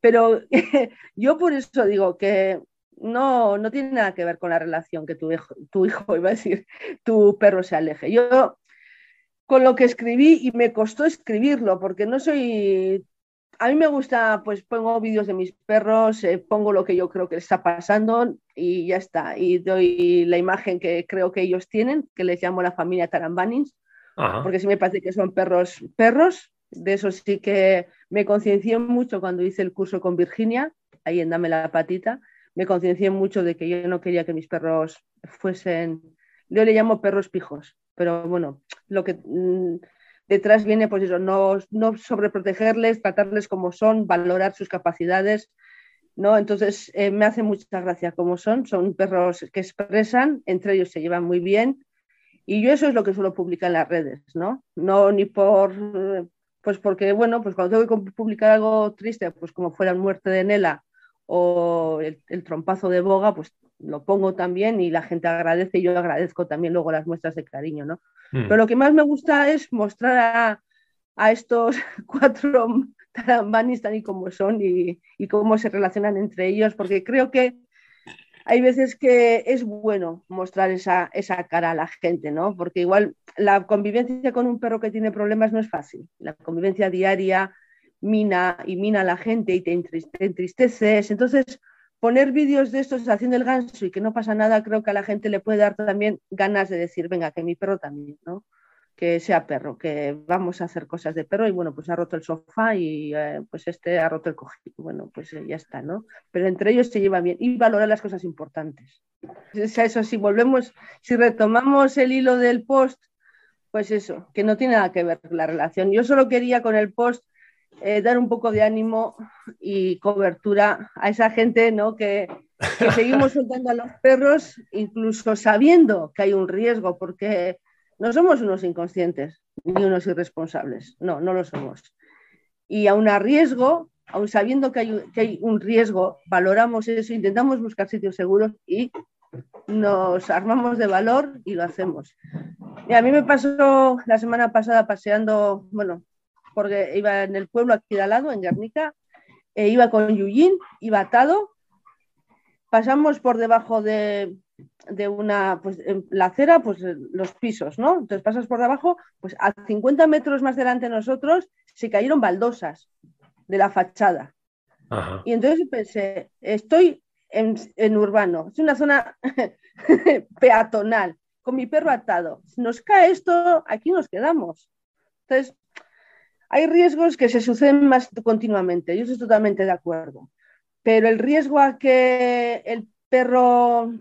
Pero yo por eso digo que no, no tiene nada que ver con la relación que tu hijo, tu hijo, iba a decir, tu perro se aleje. Yo con lo que escribí y me costó escribirlo porque no soy a mí me gusta pues pongo vídeos de mis perros eh, pongo lo que yo creo que les está pasando y ya está. Y doy la imagen que creo que ellos tienen que les llamo la familia Tarambanins Ajá. porque sí me parece que son perros perros. De eso sí que me conciencié mucho cuando hice el curso con Virginia ahí en Dame la Patita. Me conciencié mucho de que yo no quería que mis perros fuesen yo le llamo perros pijos pero bueno, lo que mmm, detrás viene, pues eso, no, no sobreprotegerles, tratarles como son, valorar sus capacidades, ¿no? Entonces, eh, me hace mucha gracia como son, son perros que expresan, entre ellos se llevan muy bien, y yo eso es lo que suelo publicar en las redes, ¿no? No ni por, pues porque, bueno, pues cuando tengo que publicar algo triste, pues como fuera muerte de Nela o el trompazo de Boga, pues lo pongo también y la gente agradece y yo agradezco también luego las muestras de cariño, ¿no? Mm. Pero lo que más me gusta es mostrar a, a estos cuatro tarambanis tan y como son y, y, cómo se relacionan entre ellos, porque creo que hay veces que es bueno mostrar esa, esa cara a la gente, ¿no? Porque igual la convivencia con un perro que tiene problemas no es fácil. La convivencia diaria mina y mina a la gente y te, entriste, te entristeces. Entonces, poner vídeos de estos haciendo el ganso y que no pasa nada, creo que a la gente le puede dar también ganas de decir, venga, que mi perro también, ¿no? Que sea perro, que vamos a hacer cosas de perro y bueno, pues ha roto el sofá y eh, pues este ha roto el cojín. Bueno, pues eh, ya está, ¿no? Pero entre ellos se llevan bien y valorar las cosas importantes. Es eso, si volvemos, si retomamos el hilo del post, pues eso, que no tiene nada que ver la relación. Yo solo quería con el post eh, dar un poco de ánimo y cobertura a esa gente ¿no? que, que seguimos soltando a los perros, incluso sabiendo que hay un riesgo, porque no somos unos inconscientes ni unos irresponsables, no, no lo somos. Y aún a riesgo, aún sabiendo que hay, que hay un riesgo, valoramos eso, intentamos buscar sitios seguros y nos armamos de valor y lo hacemos. Y a mí me pasó la semana pasada paseando, bueno, porque iba en el pueblo aquí de al lado, en Guernica, e iba con Yuyin, iba atado, pasamos por debajo de, de una, pues en la acera, pues los pisos, ¿no? Entonces pasas por debajo, pues a 50 metros más delante de nosotros se cayeron baldosas de la fachada. Ajá. Y entonces pensé, estoy en, en urbano, es una zona peatonal, con mi perro atado. Si nos cae esto, aquí nos quedamos. Entonces, hay riesgos que se suceden más continuamente, yo estoy totalmente de acuerdo. Pero el riesgo a que el perro,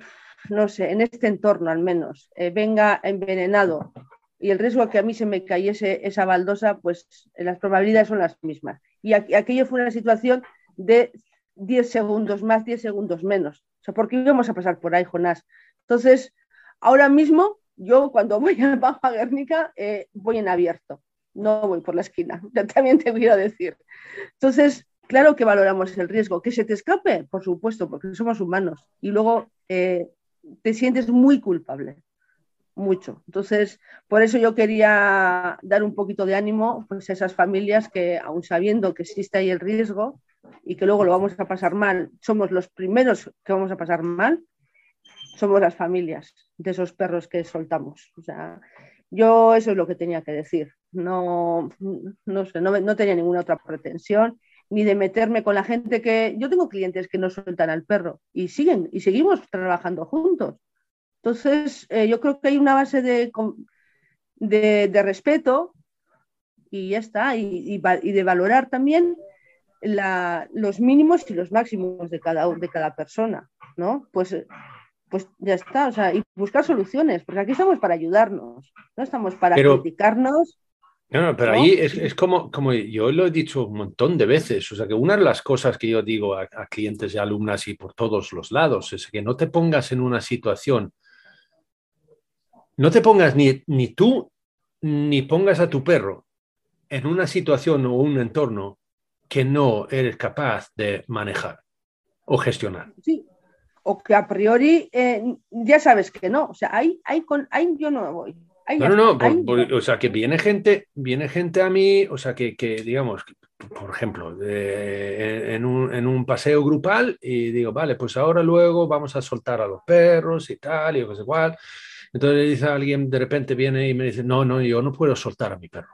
no sé, en este entorno al menos, eh, venga envenenado y el riesgo a que a mí se me cayese esa baldosa, pues eh, las probabilidades son las mismas. Y aqu- aquello fue una situación de 10 segundos más, 10 segundos menos. O sea, ¿por qué íbamos a pasar por ahí, Jonás? Entonces, ahora mismo, yo cuando voy a Baja Guernica, eh, voy en abierto, no voy por la esquina, también te quiero decir. Entonces, claro que valoramos el riesgo. ¿Que se te escape? Por supuesto, porque somos humanos. Y luego eh, te sientes muy culpable, mucho. Entonces, por eso yo quería dar un poquito de ánimo pues, a esas familias que, aun sabiendo que existe ahí el riesgo y que luego lo vamos a pasar mal, somos los primeros que vamos a pasar mal, somos las familias de esos perros que soltamos. O sea, yo eso es lo que tenía que decir. No, no sé, no, no tenía ninguna otra pretensión ni de meterme con la gente que yo tengo clientes que no sueltan al perro y siguen y seguimos trabajando juntos. Entonces, eh, yo creo que hay una base de, de, de respeto y ya está, y, y de valorar también la- los mínimos y los máximos de cada, de cada persona, ¿no? Pues, eh, pues ya está, o sea, y buscar soluciones, porque aquí estamos para ayudarnos, no estamos para Pero- criticarnos. No, no, pero ¿No? ahí es, es como, como yo lo he dicho un montón de veces, o sea que una de las cosas que yo digo a, a clientes y alumnas y por todos los lados es que no te pongas en una situación, no te pongas ni, ni tú ni pongas a tu perro en una situación o un entorno que no eres capaz de manejar o gestionar. Sí, o que a priori eh, ya sabes que no, o sea, ahí, ahí, con, ahí yo no voy. Ahí No, no, no, por- por- o sea, que viene gente, viene gente a mí, o sea, que, que, digamos, por ejemplo, eh, en, un, en un paseo grupal y digo, vale, pues ahora luego vamos a soltar a los perros y tal, y yo qué sé cuál. Entonces dice alguien, de repente viene y me dice, no, no, yo no puedo soltar a mi perro.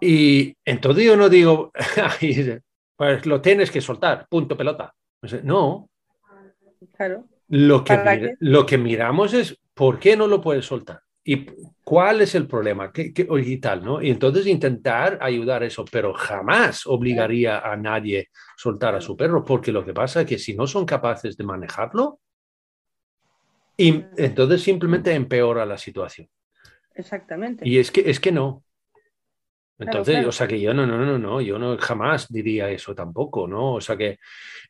Y entonces yo no digo, pues lo tienes que soltar, punto pelota. No, Claro. lo que, lo que miramos es por qué no lo puedes soltar y cuál es el problema ¿Qué, qué- y tal, ¿no? Y entonces intentar ayudar a eso, pero jamás obligaría a nadie a soltar a su perro, porque lo que pasa es que si no son capaces de manejarlo, y entonces simplemente empeora la situación. Exactamente. Y es que, es que no. Entonces, claro. o sea que yo no, no, no, no, yo no jamás diría eso tampoco, ¿no? O sea que,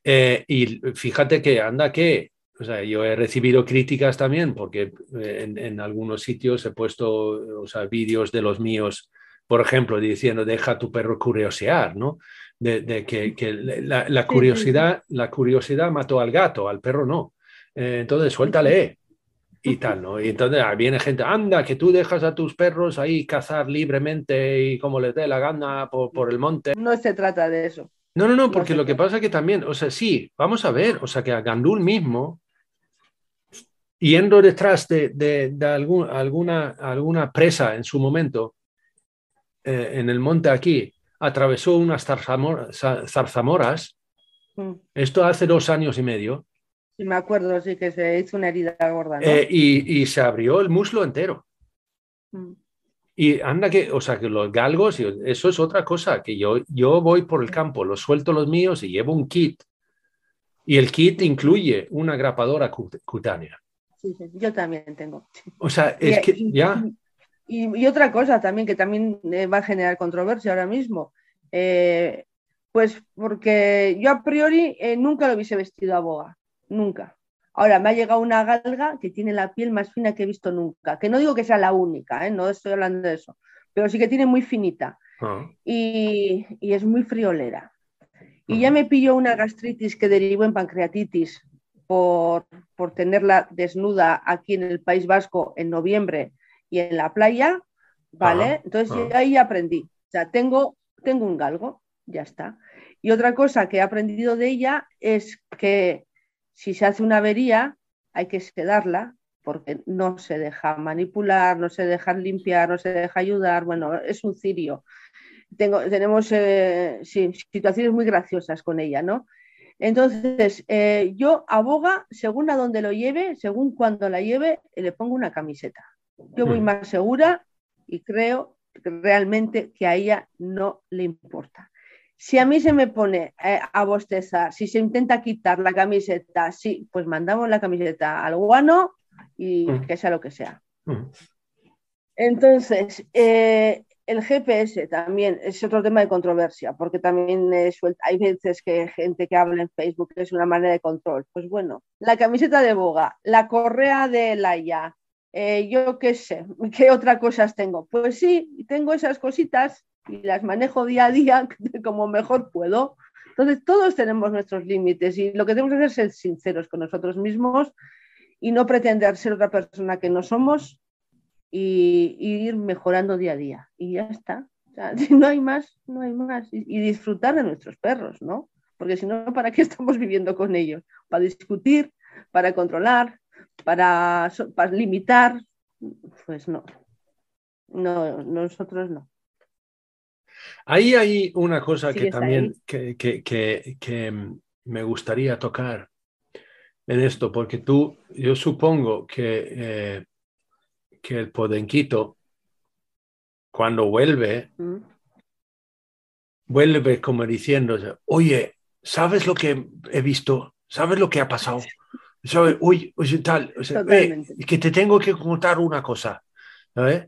eh, y fíjate que anda que, o sea, yo he recibido críticas también porque eh, en, en algunos sitios he puesto, o sea, vídeos de los míos, por ejemplo, diciendo, deja a tu perro curiosear, ¿no? De, de que, que la, la curiosidad, la curiosidad mató al gato, al perro no. Eh, entonces, suéltale y tal, ¿no? Y entonces ah, viene gente, anda, que tú dejas a tus perros ahí cazar libremente y como les dé la gana por, por el monte. No se trata de eso. No, no, no, porque lo que pasa es que también, o sea, sí, vamos a ver, o sea, que a Gandul mismo, yendo detrás de, de- de algún- alguna, alguna presa en su momento, eh, en el monte aquí, atravesó unas zarzamor- za- zarzamoras, Mm. esto hace dos años y medio, Sí, me acuerdo, sí, que se hizo una herida gorda, ¿no? eh, y, y se abrió el muslo entero. Mm. Y anda que, o sea, que los galgos, eso es otra cosa, que yo, yo voy por el campo, los suelto los míos y llevo un kit. Y el kit incluye una grapadora cut- cutánea. Yo también tengo. O sea, Y- es que y- ya, y, otra cosa también que también eh, va a generar controversia ahora mismo. Eh, pues porque yo a priori eh, nunca lo hubiese vestido a boga, nunca. Ahora me ha llegado una galga que tiene la piel más fina que he visto nunca, que no digo que sea la única, no estoy hablando de eso, pero sí que tiene muy finita ah. y, es muy friolera. Y ya me pilló una gastritis que derivó en pancreatitis por, tenerla desnuda aquí en el País Vasco en noviembre y en la playa, ¿vale? Entonces ahí aprendí. O sea, tengo, tengo un galgo, ya está. Y otra cosa que he aprendido de ella es que si se hace una avería hay que sedarla porque no se deja manipular, no se deja limpiar, no se deja ayudar, bueno, es un cirio. Tengo, tenemos eh, situaciones muy graciosas con ella, ¿no? Entonces, eh, yo aboga, según a dónde lo lleve, según cuando la lleve, le pongo una camiseta. Yo voy más segura y creo realmente que a ella no le importa. Si a mí se me pone eh, a bostezar, si se intenta quitar la camiseta, sí, pues mandamos la camiseta al guano y mm. que sea lo que sea. Mm. Entonces, eh, el GPS también es otro tema de controversia, porque también hay veces que gente que habla en Facebook que es una manera de control. Pues bueno, la camiseta de boga, la correa de Laia, eh, yo qué sé, ¿qué otras cosas tengo? Pues sí, tengo esas cositas y las manejo día a día como mejor puedo. Entonces, todos tenemos nuestros límites y lo que tenemos que hacer es ser sinceros con nosotros mismos y no pretender ser otra persona que no somos y, ir mejorando día a día. Y ya está. si no hay más, no hay más. Y, disfrutar de nuestros perros, ¿no? Porque si no, ¿para qué estamos viviendo con ellos? Para discutir, para controlar, para, para limitar. Pues no. No, nosotros no. Ahí hay una cosa que también que, que, me gustaría tocar en esto, porque tú, yo supongo que, eh, que el podenquito, cuando vuelve, mm. vuelve como diciendo, oye, ¿sabes lo que he visto? ¿Sabes lo que ha pasado? ¿Sabes? Uy, oye, tal, que te tengo que contar una cosa. ¿sabes?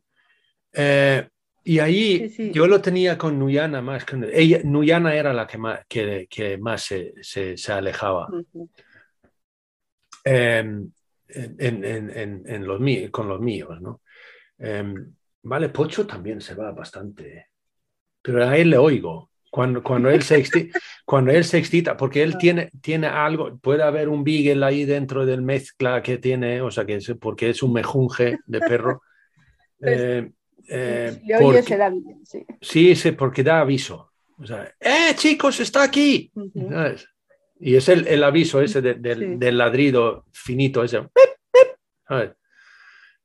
Eh, y ahí yo lo tenía con Nuyana más. ella, Nuyana era la que más, que, que más se, se, se alejaba. En, en, en, los, con los míos, ¿no? Em, vale, Pocho también se va bastante, pero a él le oigo. Cuando, cuando, él se excita, cuando él se excita, porque él tiene, tiene algo, puede haber un beagle ahí dentro del mezcla que tiene, o sea, que es, porque es un mejunje de perro. Eh, eh, porque, sí. sí, porque da aviso. O sea, ¡eh, chicos, está aquí! Y es el, el, aviso ese del, del, ladrido finito, ese.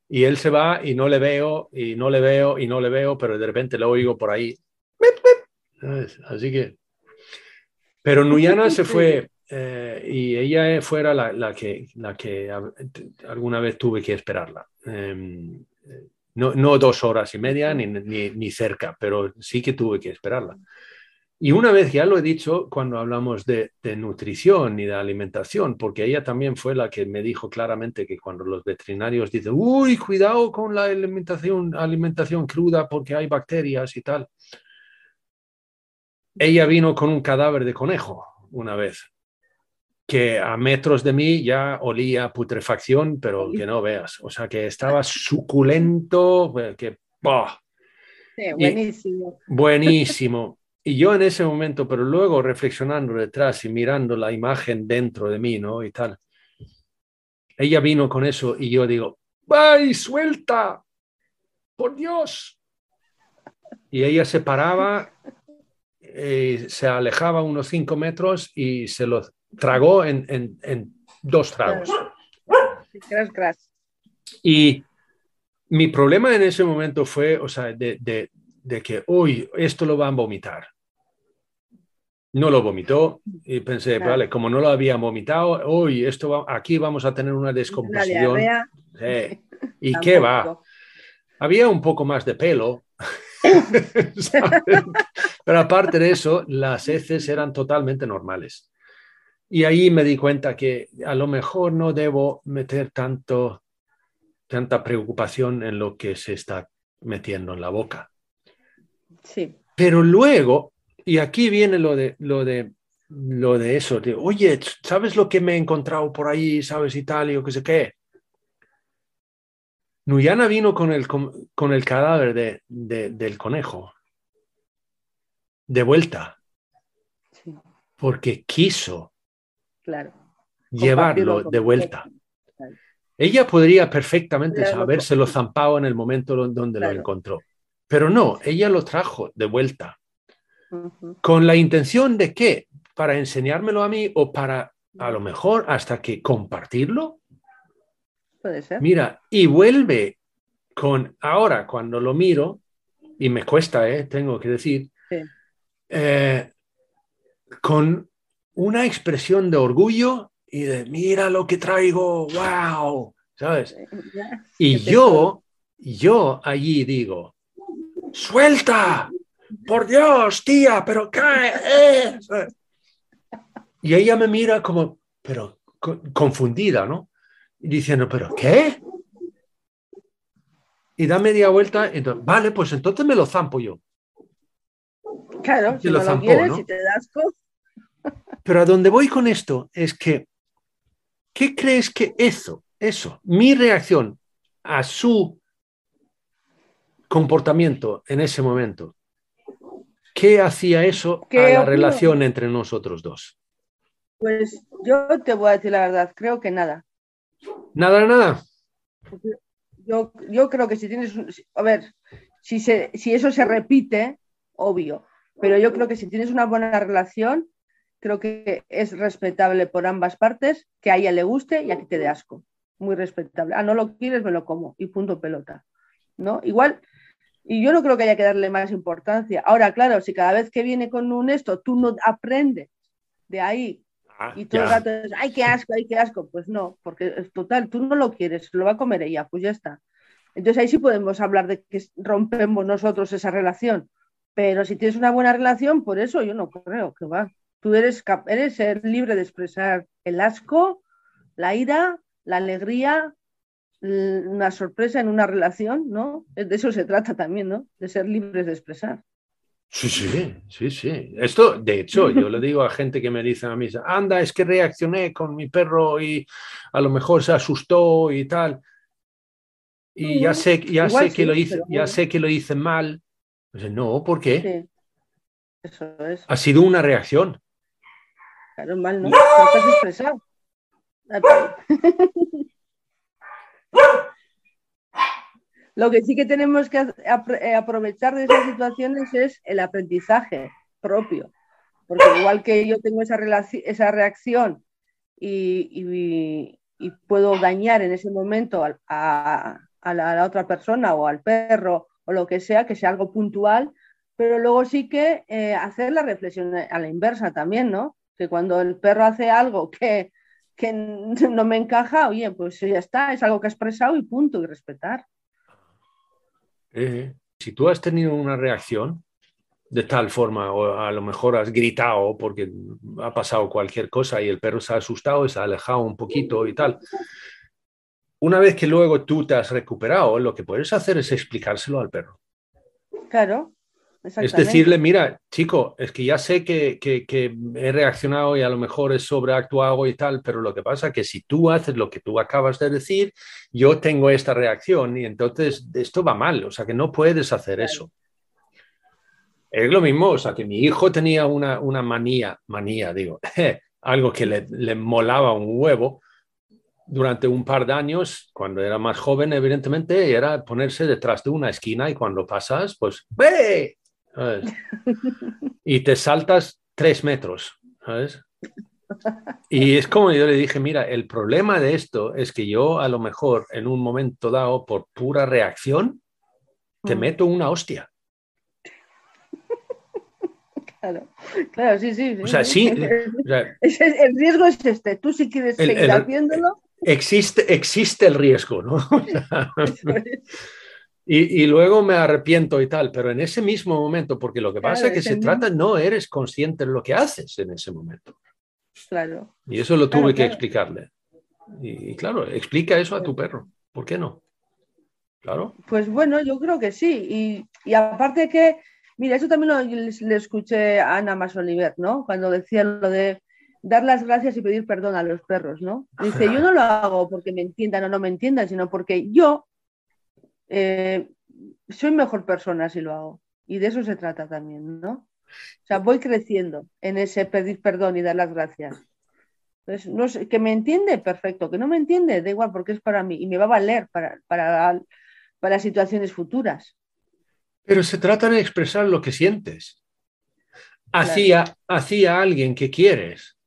Y él se va y no le veo, y no le veo, y no le veo, pero de repente lo oigo por ahí. Así que. Pero Nuyana se fue eh, y ella fuera la, la, que, la que alguna vez tuve que esperarla. Em, no, no, dos horas y media ni, ni, cerca, pero sí que tuve que esperarla. Y una vez, ya lo he dicho, cuando hablamos de, de, nutrición y de alimentación, porque ella también fue la que me dijo claramente que cuando los veterinarios dicen, uy, cuidado con la alimentación, alimentación cruda porque hay bacterias y tal. Ella vino con un cadáver de conejo una vez que a metros de mí ya olía putrefacción, pero que no veas. O sea, que estaba suculento, que... buenísimo. Y, buenísimo. Y yo en ese momento, pero luego reflexionando detrás y mirando la imagen dentro de mí, ¿no? Y tal. Ella vino con eso y yo digo, ¡ay, suelta! ¡Por Dios! Y ella se paraba, eh, se alejaba unos cinco metros y se lo tragó en, en, dos tragos. Y mi problema en ese momento fue, o sea, de, de, de, que, uy, esto lo van a vomitar. No lo vomitó y pensé, vale, como no lo había vomitado, uy, esto aquí vamos a tener una descomposición. ¿Y qué va? Había un poco más de pelo, pero aparte de eso, las heces eran totalmente normales. Y ahí me di cuenta que a lo mejor no debo meter tanto, tanta preocupación en lo que se está metiendo en la boca. Sí. Pero luego, y aquí viene lo de, lo de, lo de eso, de, oye, ¿sabes lo que me he encontrado por ahí? ¿Sabes y tal? Y yo qué sé qué. Nuyana vino con el, con, con el cadáver de, de, del conejo de vuelta sí, porque quiso claro. llevarlo de vuelta. Claro. Ella podría perfectamente Claro, habérselo zampado en el momento donde lo encontró, pero no, ella lo trajo de vuelta. ¿Con la intención de qué? ¿Para enseñármelo a mí o para a lo mejor hasta que compartirlo? Puede ser. Mira, y vuelve con, ahora cuando lo miro, y me cuesta, eh, tengo que decir, Sí. eh, con una expresión de orgullo y de, mira lo que traigo, wow, ¿sabes? Y yo, yo allí digo, suelta, por Dios, tía, pero cae. eh", ¿sabes? Y ella me mira como, pero co- confundida, ¿no? Y diciendo, pero ¿qué? Y da media vuelta, entonces, vale, pues entonces me lo zampo yo. Claro, si lo no zampó, lo quieres, ¿no? si te das Pero a donde voy con esto es que, ¿qué crees que eso, eso, mi reacción a su comportamiento en ese momento, qué hacía eso a ¿Qué la relación entre nosotros dos? pues yo te voy a decir la verdad, creo que nada. Nada, nada. Yo, yo creo que si tienes, a ver, si, se, si eso se repite, obvio, pero yo creo que si tienes una buena relación, creo que es respetable por ambas partes, que a ella le guste y a ti te dé asco. Muy respetable. Ah, no lo quieres, me lo como y punto pelota. ¿No? Igual, y yo no creo que haya que darle más importancia. Ahora, claro, si cada vez que viene con un esto tú no aprendes de ahí y todo el Ya. rato es, ay, qué asco, ay, qué asco. Pues no, porque es total, tú no lo quieres, lo va a comer ella, pues ya está. Entonces ahí sí podemos hablar de que rompemos nosotros esa relación. Pero si tienes una buena relación, por eso yo no creo que va. Tú eres, eres libre de expresar el asco, la ira, la alegría, una sorpresa en una relación, ¿no? De eso se trata también, ¿no? De ser libres de expresar. Sí, sí, sí, sí. Esto, de hecho, yo le digo a gente que me dice a mí, anda, es que reaccioné con mi perro y a lo mejor se asustó y tal. Y ya sé, ya Igual sé que lo hice, ya sé que lo hice mal. Pues, no, ¿por qué? Sí. Eso es. Ha sido una reacción. Claro, mal, ¿no? No has expresado. Ay, perdón. Lo que sí que tenemos que eh, aprovechar de esas situaciones es el aprendizaje propio. Porque igual que yo tengo esa, esa reacción y, puedo dañar en ese momento a la otra persona o al perro o lo que sea, que sea algo puntual, pero luego sí que eh, hacer la reflexión a la inversa también, ¿no? Que cuando el perro hace algo que, que no me encaja, oye, pues ya está, es algo que ha expresado y punto, y respetar. Si tú has tenido una reacción de tal forma, o a lo mejor has gritado porque ha pasado cualquier cosa y el perro se ha asustado y se ha alejado un poquito y tal. Una vez que luego tú te has recuperado, lo que puedes hacer es explicárselo al perro. Claro, Es decirle, mira, chico, es que ya sé que, que- que he reaccionado y a lo mejor es sobreactuado y tal, pero lo que pasa es que si tú haces lo que tú acabas de decir, yo tengo esta reacción y entonces esto va mal, o sea que no puedes hacer Claro. eso. Es lo mismo, o sea que mi hijo tenía una, una manía, manía, digo, algo que le, le molaba un huevo durante un par de años, cuando era más joven, evidentemente, era ponerse detrás de una esquina y cuando pasas, pues, ¡ve! ¿Sabes? Y te saltas tres metros, ¿sabes? Y es como yo le dije, mira, el problema de esto es que yo a lo mejor en un momento dado, por pura reacción, te Mm. meto una hostia. Claro, claro, sí, sí. O sea, sí, o sea, el riesgo es este. Tú si quieres El- seguir el- haciéndolo, existe, existe el riesgo, ¿no? O sea. Y, y luego me arrepiento y tal, pero en ese mismo momento, porque lo que Claro, pasa es que se mismo- trata, no eres consciente de lo que haces en ese momento. claro. Y eso lo Claro, tuve que claro. explicarle. Y, y claro, explica eso a tu perro. ¿Por qué no? Claro. Pues bueno, yo creo que sí. Y, aparte que, mira, eso también lo le, escuché a Ana Más Oliver, ¿no? Cuando decía lo de dar las gracias y pedir perdón a los perros, ¿no? Dice, yo no lo hago porque me entiendan o no me entiendan, sino porque yo eh, soy mejor persona si lo hago. Y de eso se trata también, ¿no? O sea, voy creciendo en ese pedir perdón y dar las gracias. Entonces, no sé, que me entiende, perfecto. Que no me entiende, da igual, porque es para mí y me va a valer para, para, para situaciones futuras. Pero se trata de expresar lo que sientes. Hacia, hacia alguien que quieres.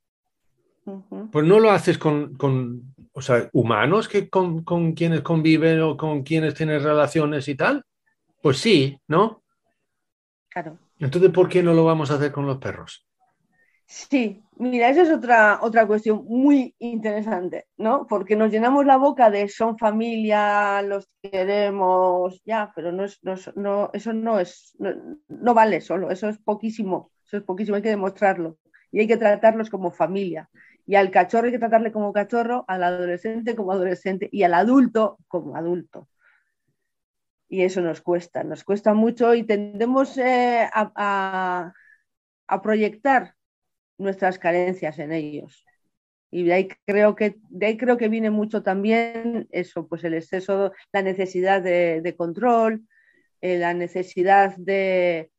Pues no lo haces con, con o sea, humanos que con, con, quienes conviven o con quienes tienes relaciones y tal. Pues sí, ¿no? Claro. Entonces, ¿por qué no lo vamos a hacer con los perros? Sí, mira, esa es otra, otra cuestión muy interesante, ¿no? Porque nos llenamos la boca de son familia, los queremos, ya, pero no es, no, eso no es, no, vale solo, eso es poquísimo, eso es poquísimo, hay que demostrarlo y hay que tratarlos como familia. Y al cachorro hay que tratarle como cachorro, al adolescente como adolescente y al adulto como adulto. Y eso nos cuesta, nos cuesta mucho y tendemos eh, a, proyectar nuestras carencias en ellos. Y de ahí creo que, de ahí creo que viene mucho también eso, pues el exceso, la necesidad de, control, eh, la necesidad de,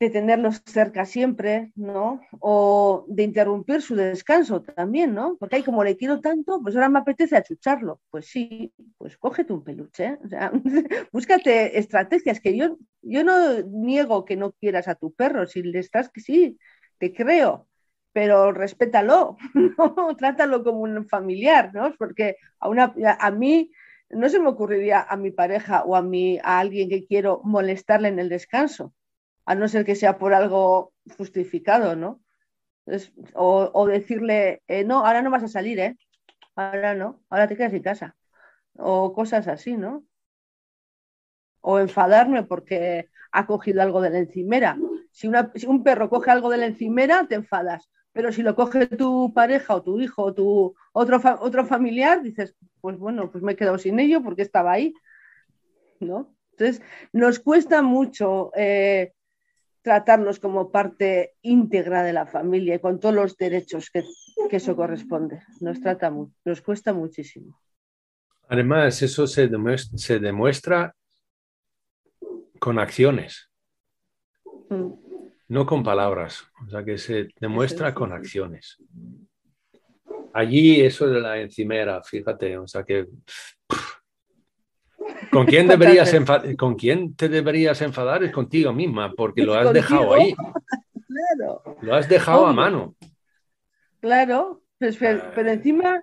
de tenerlos cerca siempre, ¿no? O de interrumpir su descanso también, ¿no? Porque hay como le quiero tanto, pues ahora me apetece achucharlo. Pues sí, pues cógete un peluche, o sea, búscate estrategias que yo, yo no niego que no quieras a tu perro, si le estás que sí, te creo, pero respétalo, ¿no? trátalo como un familiar, ¿no? Porque a, una, a mí no se me ocurriría a mi pareja o a, mí, a alguien que quiero molestarle en el descanso, a no ser que sea por algo justificado, ¿no? o, decirle, eh, no, ahora no vas a salir, ¿eh? Ahora no, ahora te quedas en casa. O cosas así, ¿no? O enfadarme porque ha cogido algo de la encimera. Si, un perro coge algo de la encimera, te enfadas. Pero si lo coge tu pareja o tu hijo o tu otro, otro familiar, dices, pues bueno, pues me he quedado sin ello porque estaba ahí. ¿No? Entonces, nos cuesta mucho eh, tratarlos como parte íntegra de la familia y con todos los derechos que, eso corresponde. Nos, trata, nos cuesta muchísimo. Además, eso se se demuestra con acciones, mm. no con palabras, o sea que se demuestra con acciones. Allí eso de la encimera, fíjate, o sea que... ¿Con quién, deberías ¿Con quién te deberías enfadar? Es contigo misma, porque lo has dejado ahí. Claro. Lo has dejado a mano. Claro, pues, pero encima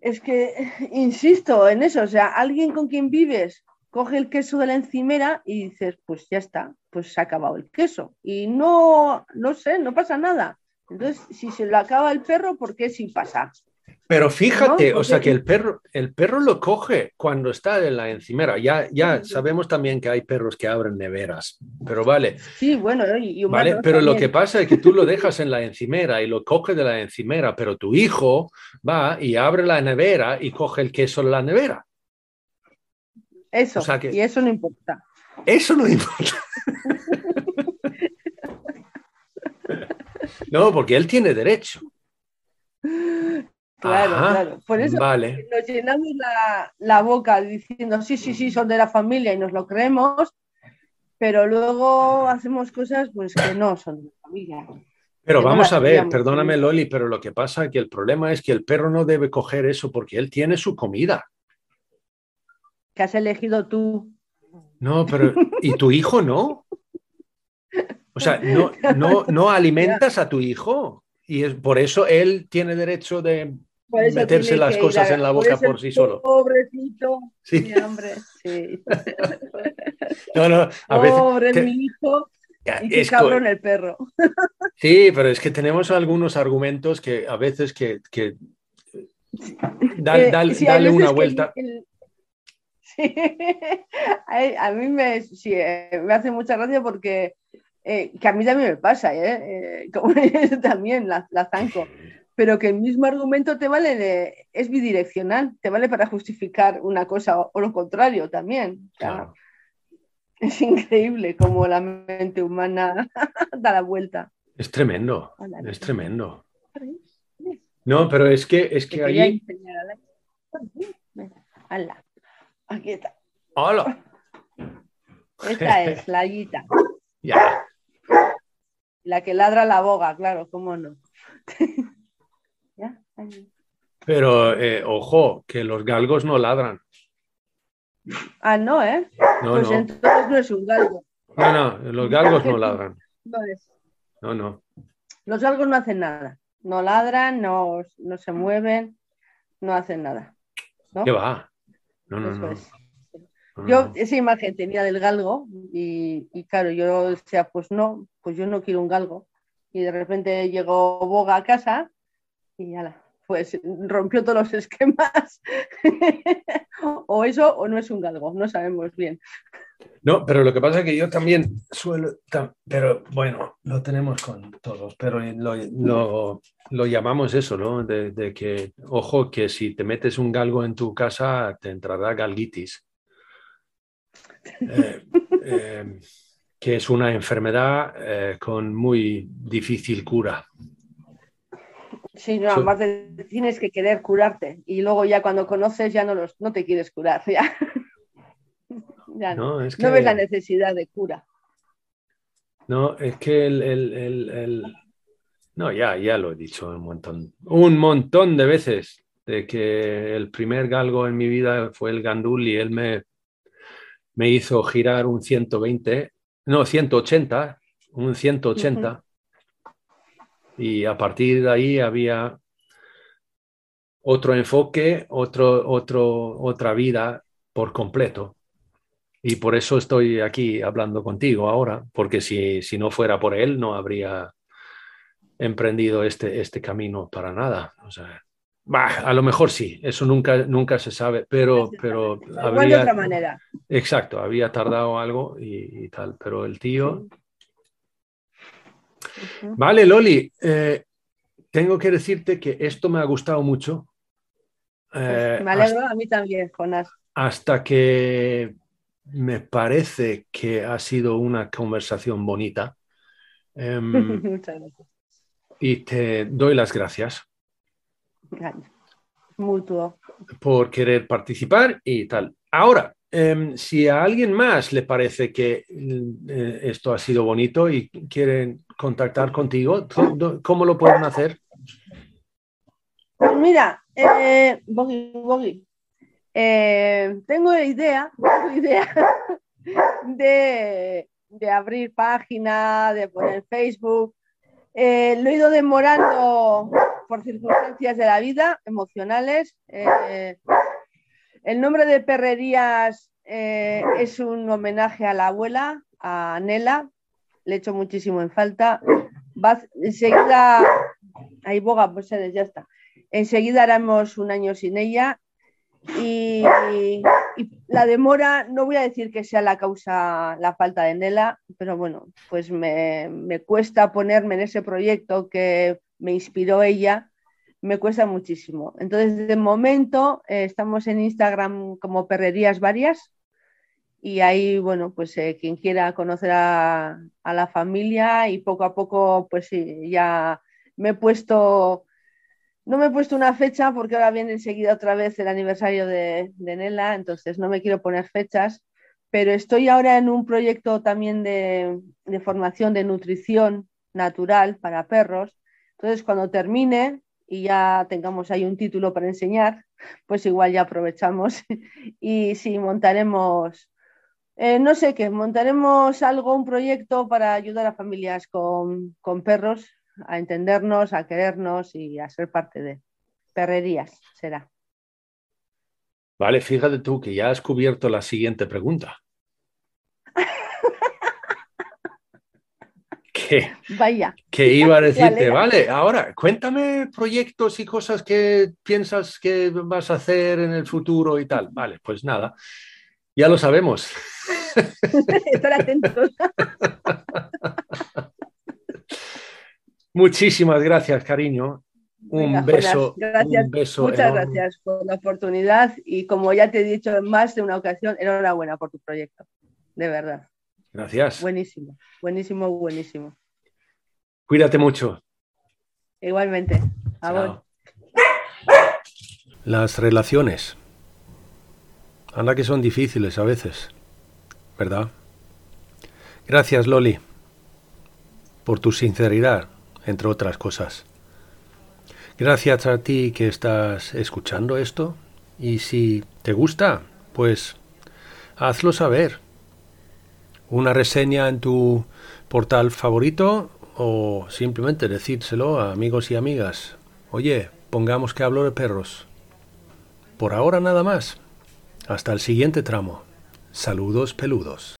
es que, insisto en eso, o sea, alguien con quien vives coge el queso de la encimera y dices, pues ya está, pues se ha acabado el queso. Y no, no sé, no pasa nada. Entonces, si se lo acaba el perro, ¿por qué sí pasa? Pero fíjate, o sea que el perro, el perro lo coge cuando está en la encimera. Ya, ya sabemos también que hay perros que abren neveras, pero vale. Sí, bueno, y, vale, pero lo que pasa es que tú lo dejas en la encimera y lo coge de la encimera, pero tu hijo va y abre la nevera y coge el queso de la nevera. Eso, y eso no importa. Eso no importa. no, porque él tiene derecho. Claro, claro. Por eso nos llenamos la, boca diciendo, sí, sí, sí, son de la familia y nos lo creemos, pero luego hacemos cosas pues que no son de la familia. Pero vamos a ver, perdóname Loli, pero lo que pasa es que el problema es que el perro no debe coger eso porque él tiene su comida que has elegido tú. No, pero ¿y tu hijo no? O sea, no, no, alimentas a tu hijo y es por eso él tiene derecho de meterse las cosas en la boca por, sí solo. Pobrecito, sí. mi hambre, sí. No, no, a veces Pobre mi hijo. Y qué cabrón el perro. Sí, pero es que tenemos algunos argumentos que a veces que, que eh, dale una vuelta. a mí me, eh, me hace mucha gracia porque eh, que a mí también me pasa, ¿eh? como también la, la zanco. Pero que el mismo argumento te vale, de, es bidireccional, te vale para justificar una cosa o, lo contrario también. Claro. Es increíble cómo la mente humana da la vuelta. Es tremendo, es tremendo. No, pero es que, es que ahí... ¡Hala! Aquí está. ¡Hola! Esta es la guita. Ya. La que ladra la boga, claro, cómo no. Pero, eh, ojo, que los galgos no ladran. Ah, no, ¿eh? No, pues no. entonces no es un galgo. No, no, los galgos no ladran. No es. No, no. Los galgos no hacen nada. No ladran, no, no se mueven, no hacen nada. ¿no? ¿Qué va? No, no, no. es. Yo esa imagen tenía del galgo y, y claro, yo decía, pues no, pues yo no quiero un galgo. Y de repente llegó Boga a casa y ala, pues rompió todos los esquemas. o eso o no es un galgo, no sabemos bien. No, pero lo que pasa es que yo también suelo, pero bueno, lo tenemos con todos, pero lo, lo- llamamos eso, ¿no? De, de que, ojo, que si te metes un galgo en tu casa, te entrará galguitis. Eh, eh, que es una enfermedad eh, con muy difícil cura. Sí, no, además de- tienes que querer curarte y luego ya cuando conoces ya no, los, no te quieres curar. Ya, Ya no. No, es que, no ves la necesidad de cura. no, es que el, el- el- el- No, ya, ya lo he dicho un montón, un montón de veces, de que el primer galgo en mi vida fue el gandul y él me, me hizo girar un 120, no, 180, un 180. Y a partir de ahí había otro enfoque, otro, otro, otra vida por completo. Y por eso estoy aquí hablando contigo ahora, porque si, si no fuera por él, no habría emprendido este, este camino para nada. O sea, bah, a lo mejor sí, eso nunca, nunca se sabe, pero, pero de otra manera. exacto, había tardado algo y, y tal, pero el tío, Vale, Loli, eh, tengo que decirte que esto me ha gustado mucho. eh, me alegro, a mí también, Jonás. hasta, hasta que me parece que ha sido una conversación bonita. Em, Muchas gracias. y te doy las gracias Gracias. Mutuo. por querer participar y tal. Ahora, em, si a alguien más le parece que eh, esto ha sido bonito y quieren contactar contigo, ¿cómo- ¿cómo lo pueden hacer? Pues mira, eh, eh, tengo idea, tengo idea de, abrir página, de poner Facebook. Eh, lo he ido demorando por circunstancias de la vida, emocionales. El nombre de Perrerías es un homenaje a la abuela, a Nela. Le echo muchísimo en falta. Va, enseguida, ahí boga, pues ya está. Enseguida haremos un año sin ella y, la demora, no voy a decir que sea la causa la falta de Nela, pero bueno, pues me, me cuesta ponerme en ese proyecto que me inspiró ella, me cuesta muchísimo. Entonces, de momento, eh, estamos en Instagram como Perrerías Varias y ahí, bueno, pues eh, quien quiera conocer a, la familia y poco a poco, pues sí, ya me he puesto no me he puesto una fecha porque ahora viene enseguida otra vez el aniversario de, de, Nela, entonces no me quiero poner fechas, pero estoy ahora en un proyecto también de, de, formación de nutrición natural para perros. Entonces, cuando termine y ya tengamos ahí un título para enseñar, pues igual ya aprovechamos y sí, montaremos, eh, no sé qué, montaremos algo, un proyecto para ayudar a familias con, con perros a entendernos, a querernos y a ser parte de perrerías, será. Vale, fíjate tú que ya has cubierto la siguiente pregunta. ¿Qué? Vaya. Que iba a decirte, vale, ahora cuéntame proyectos y cosas que piensas que vas a hacer en el futuro y tal. Vale, pues nada, ya lo sabemos. Estar atentos. Muchísimas gracias, cariño. Un beso. Gracias. Un beso Muchas enorme. gracias por la oportunidad y como ya te he dicho en más de una ocasión, enhorabuena por tu proyecto. De verdad. Gracias. Buenísimo, buenísimo, buenísimo. Cuídate mucho. Igualmente. A vos. Chao. Las relaciones. Anda que son difíciles a veces, ¿verdad? Gracias, Loli, por tu sinceridad, entre otras cosas. Gracias a ti que estás escuchando esto y si te gusta, pues hazlo saber. Una reseña en tu portal favorito o simplemente decírselo a amigos y amigas. Oye, pongamos que hablo de perros. Por ahora nada más. Hasta el siguiente tramo. Saludos peludos.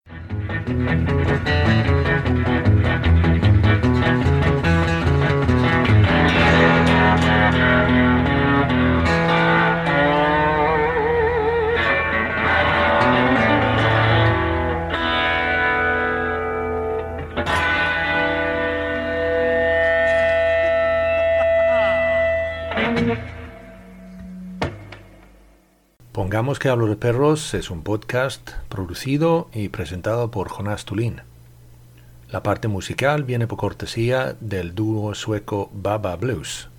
Pongamos que hablo de perros es un podcast producido y presentado por Jonas Tulin. La parte musical viene por cortesía del dúo sueco Baba Blues.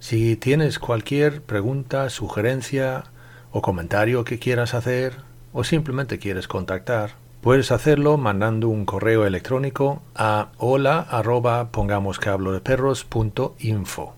Si tienes cualquier pregunta, sugerencia o comentario que quieras hacer o simplemente quieres contactar, puedes hacerlo mandando un correo electrónico a hola arroba pongamos de perros punto info.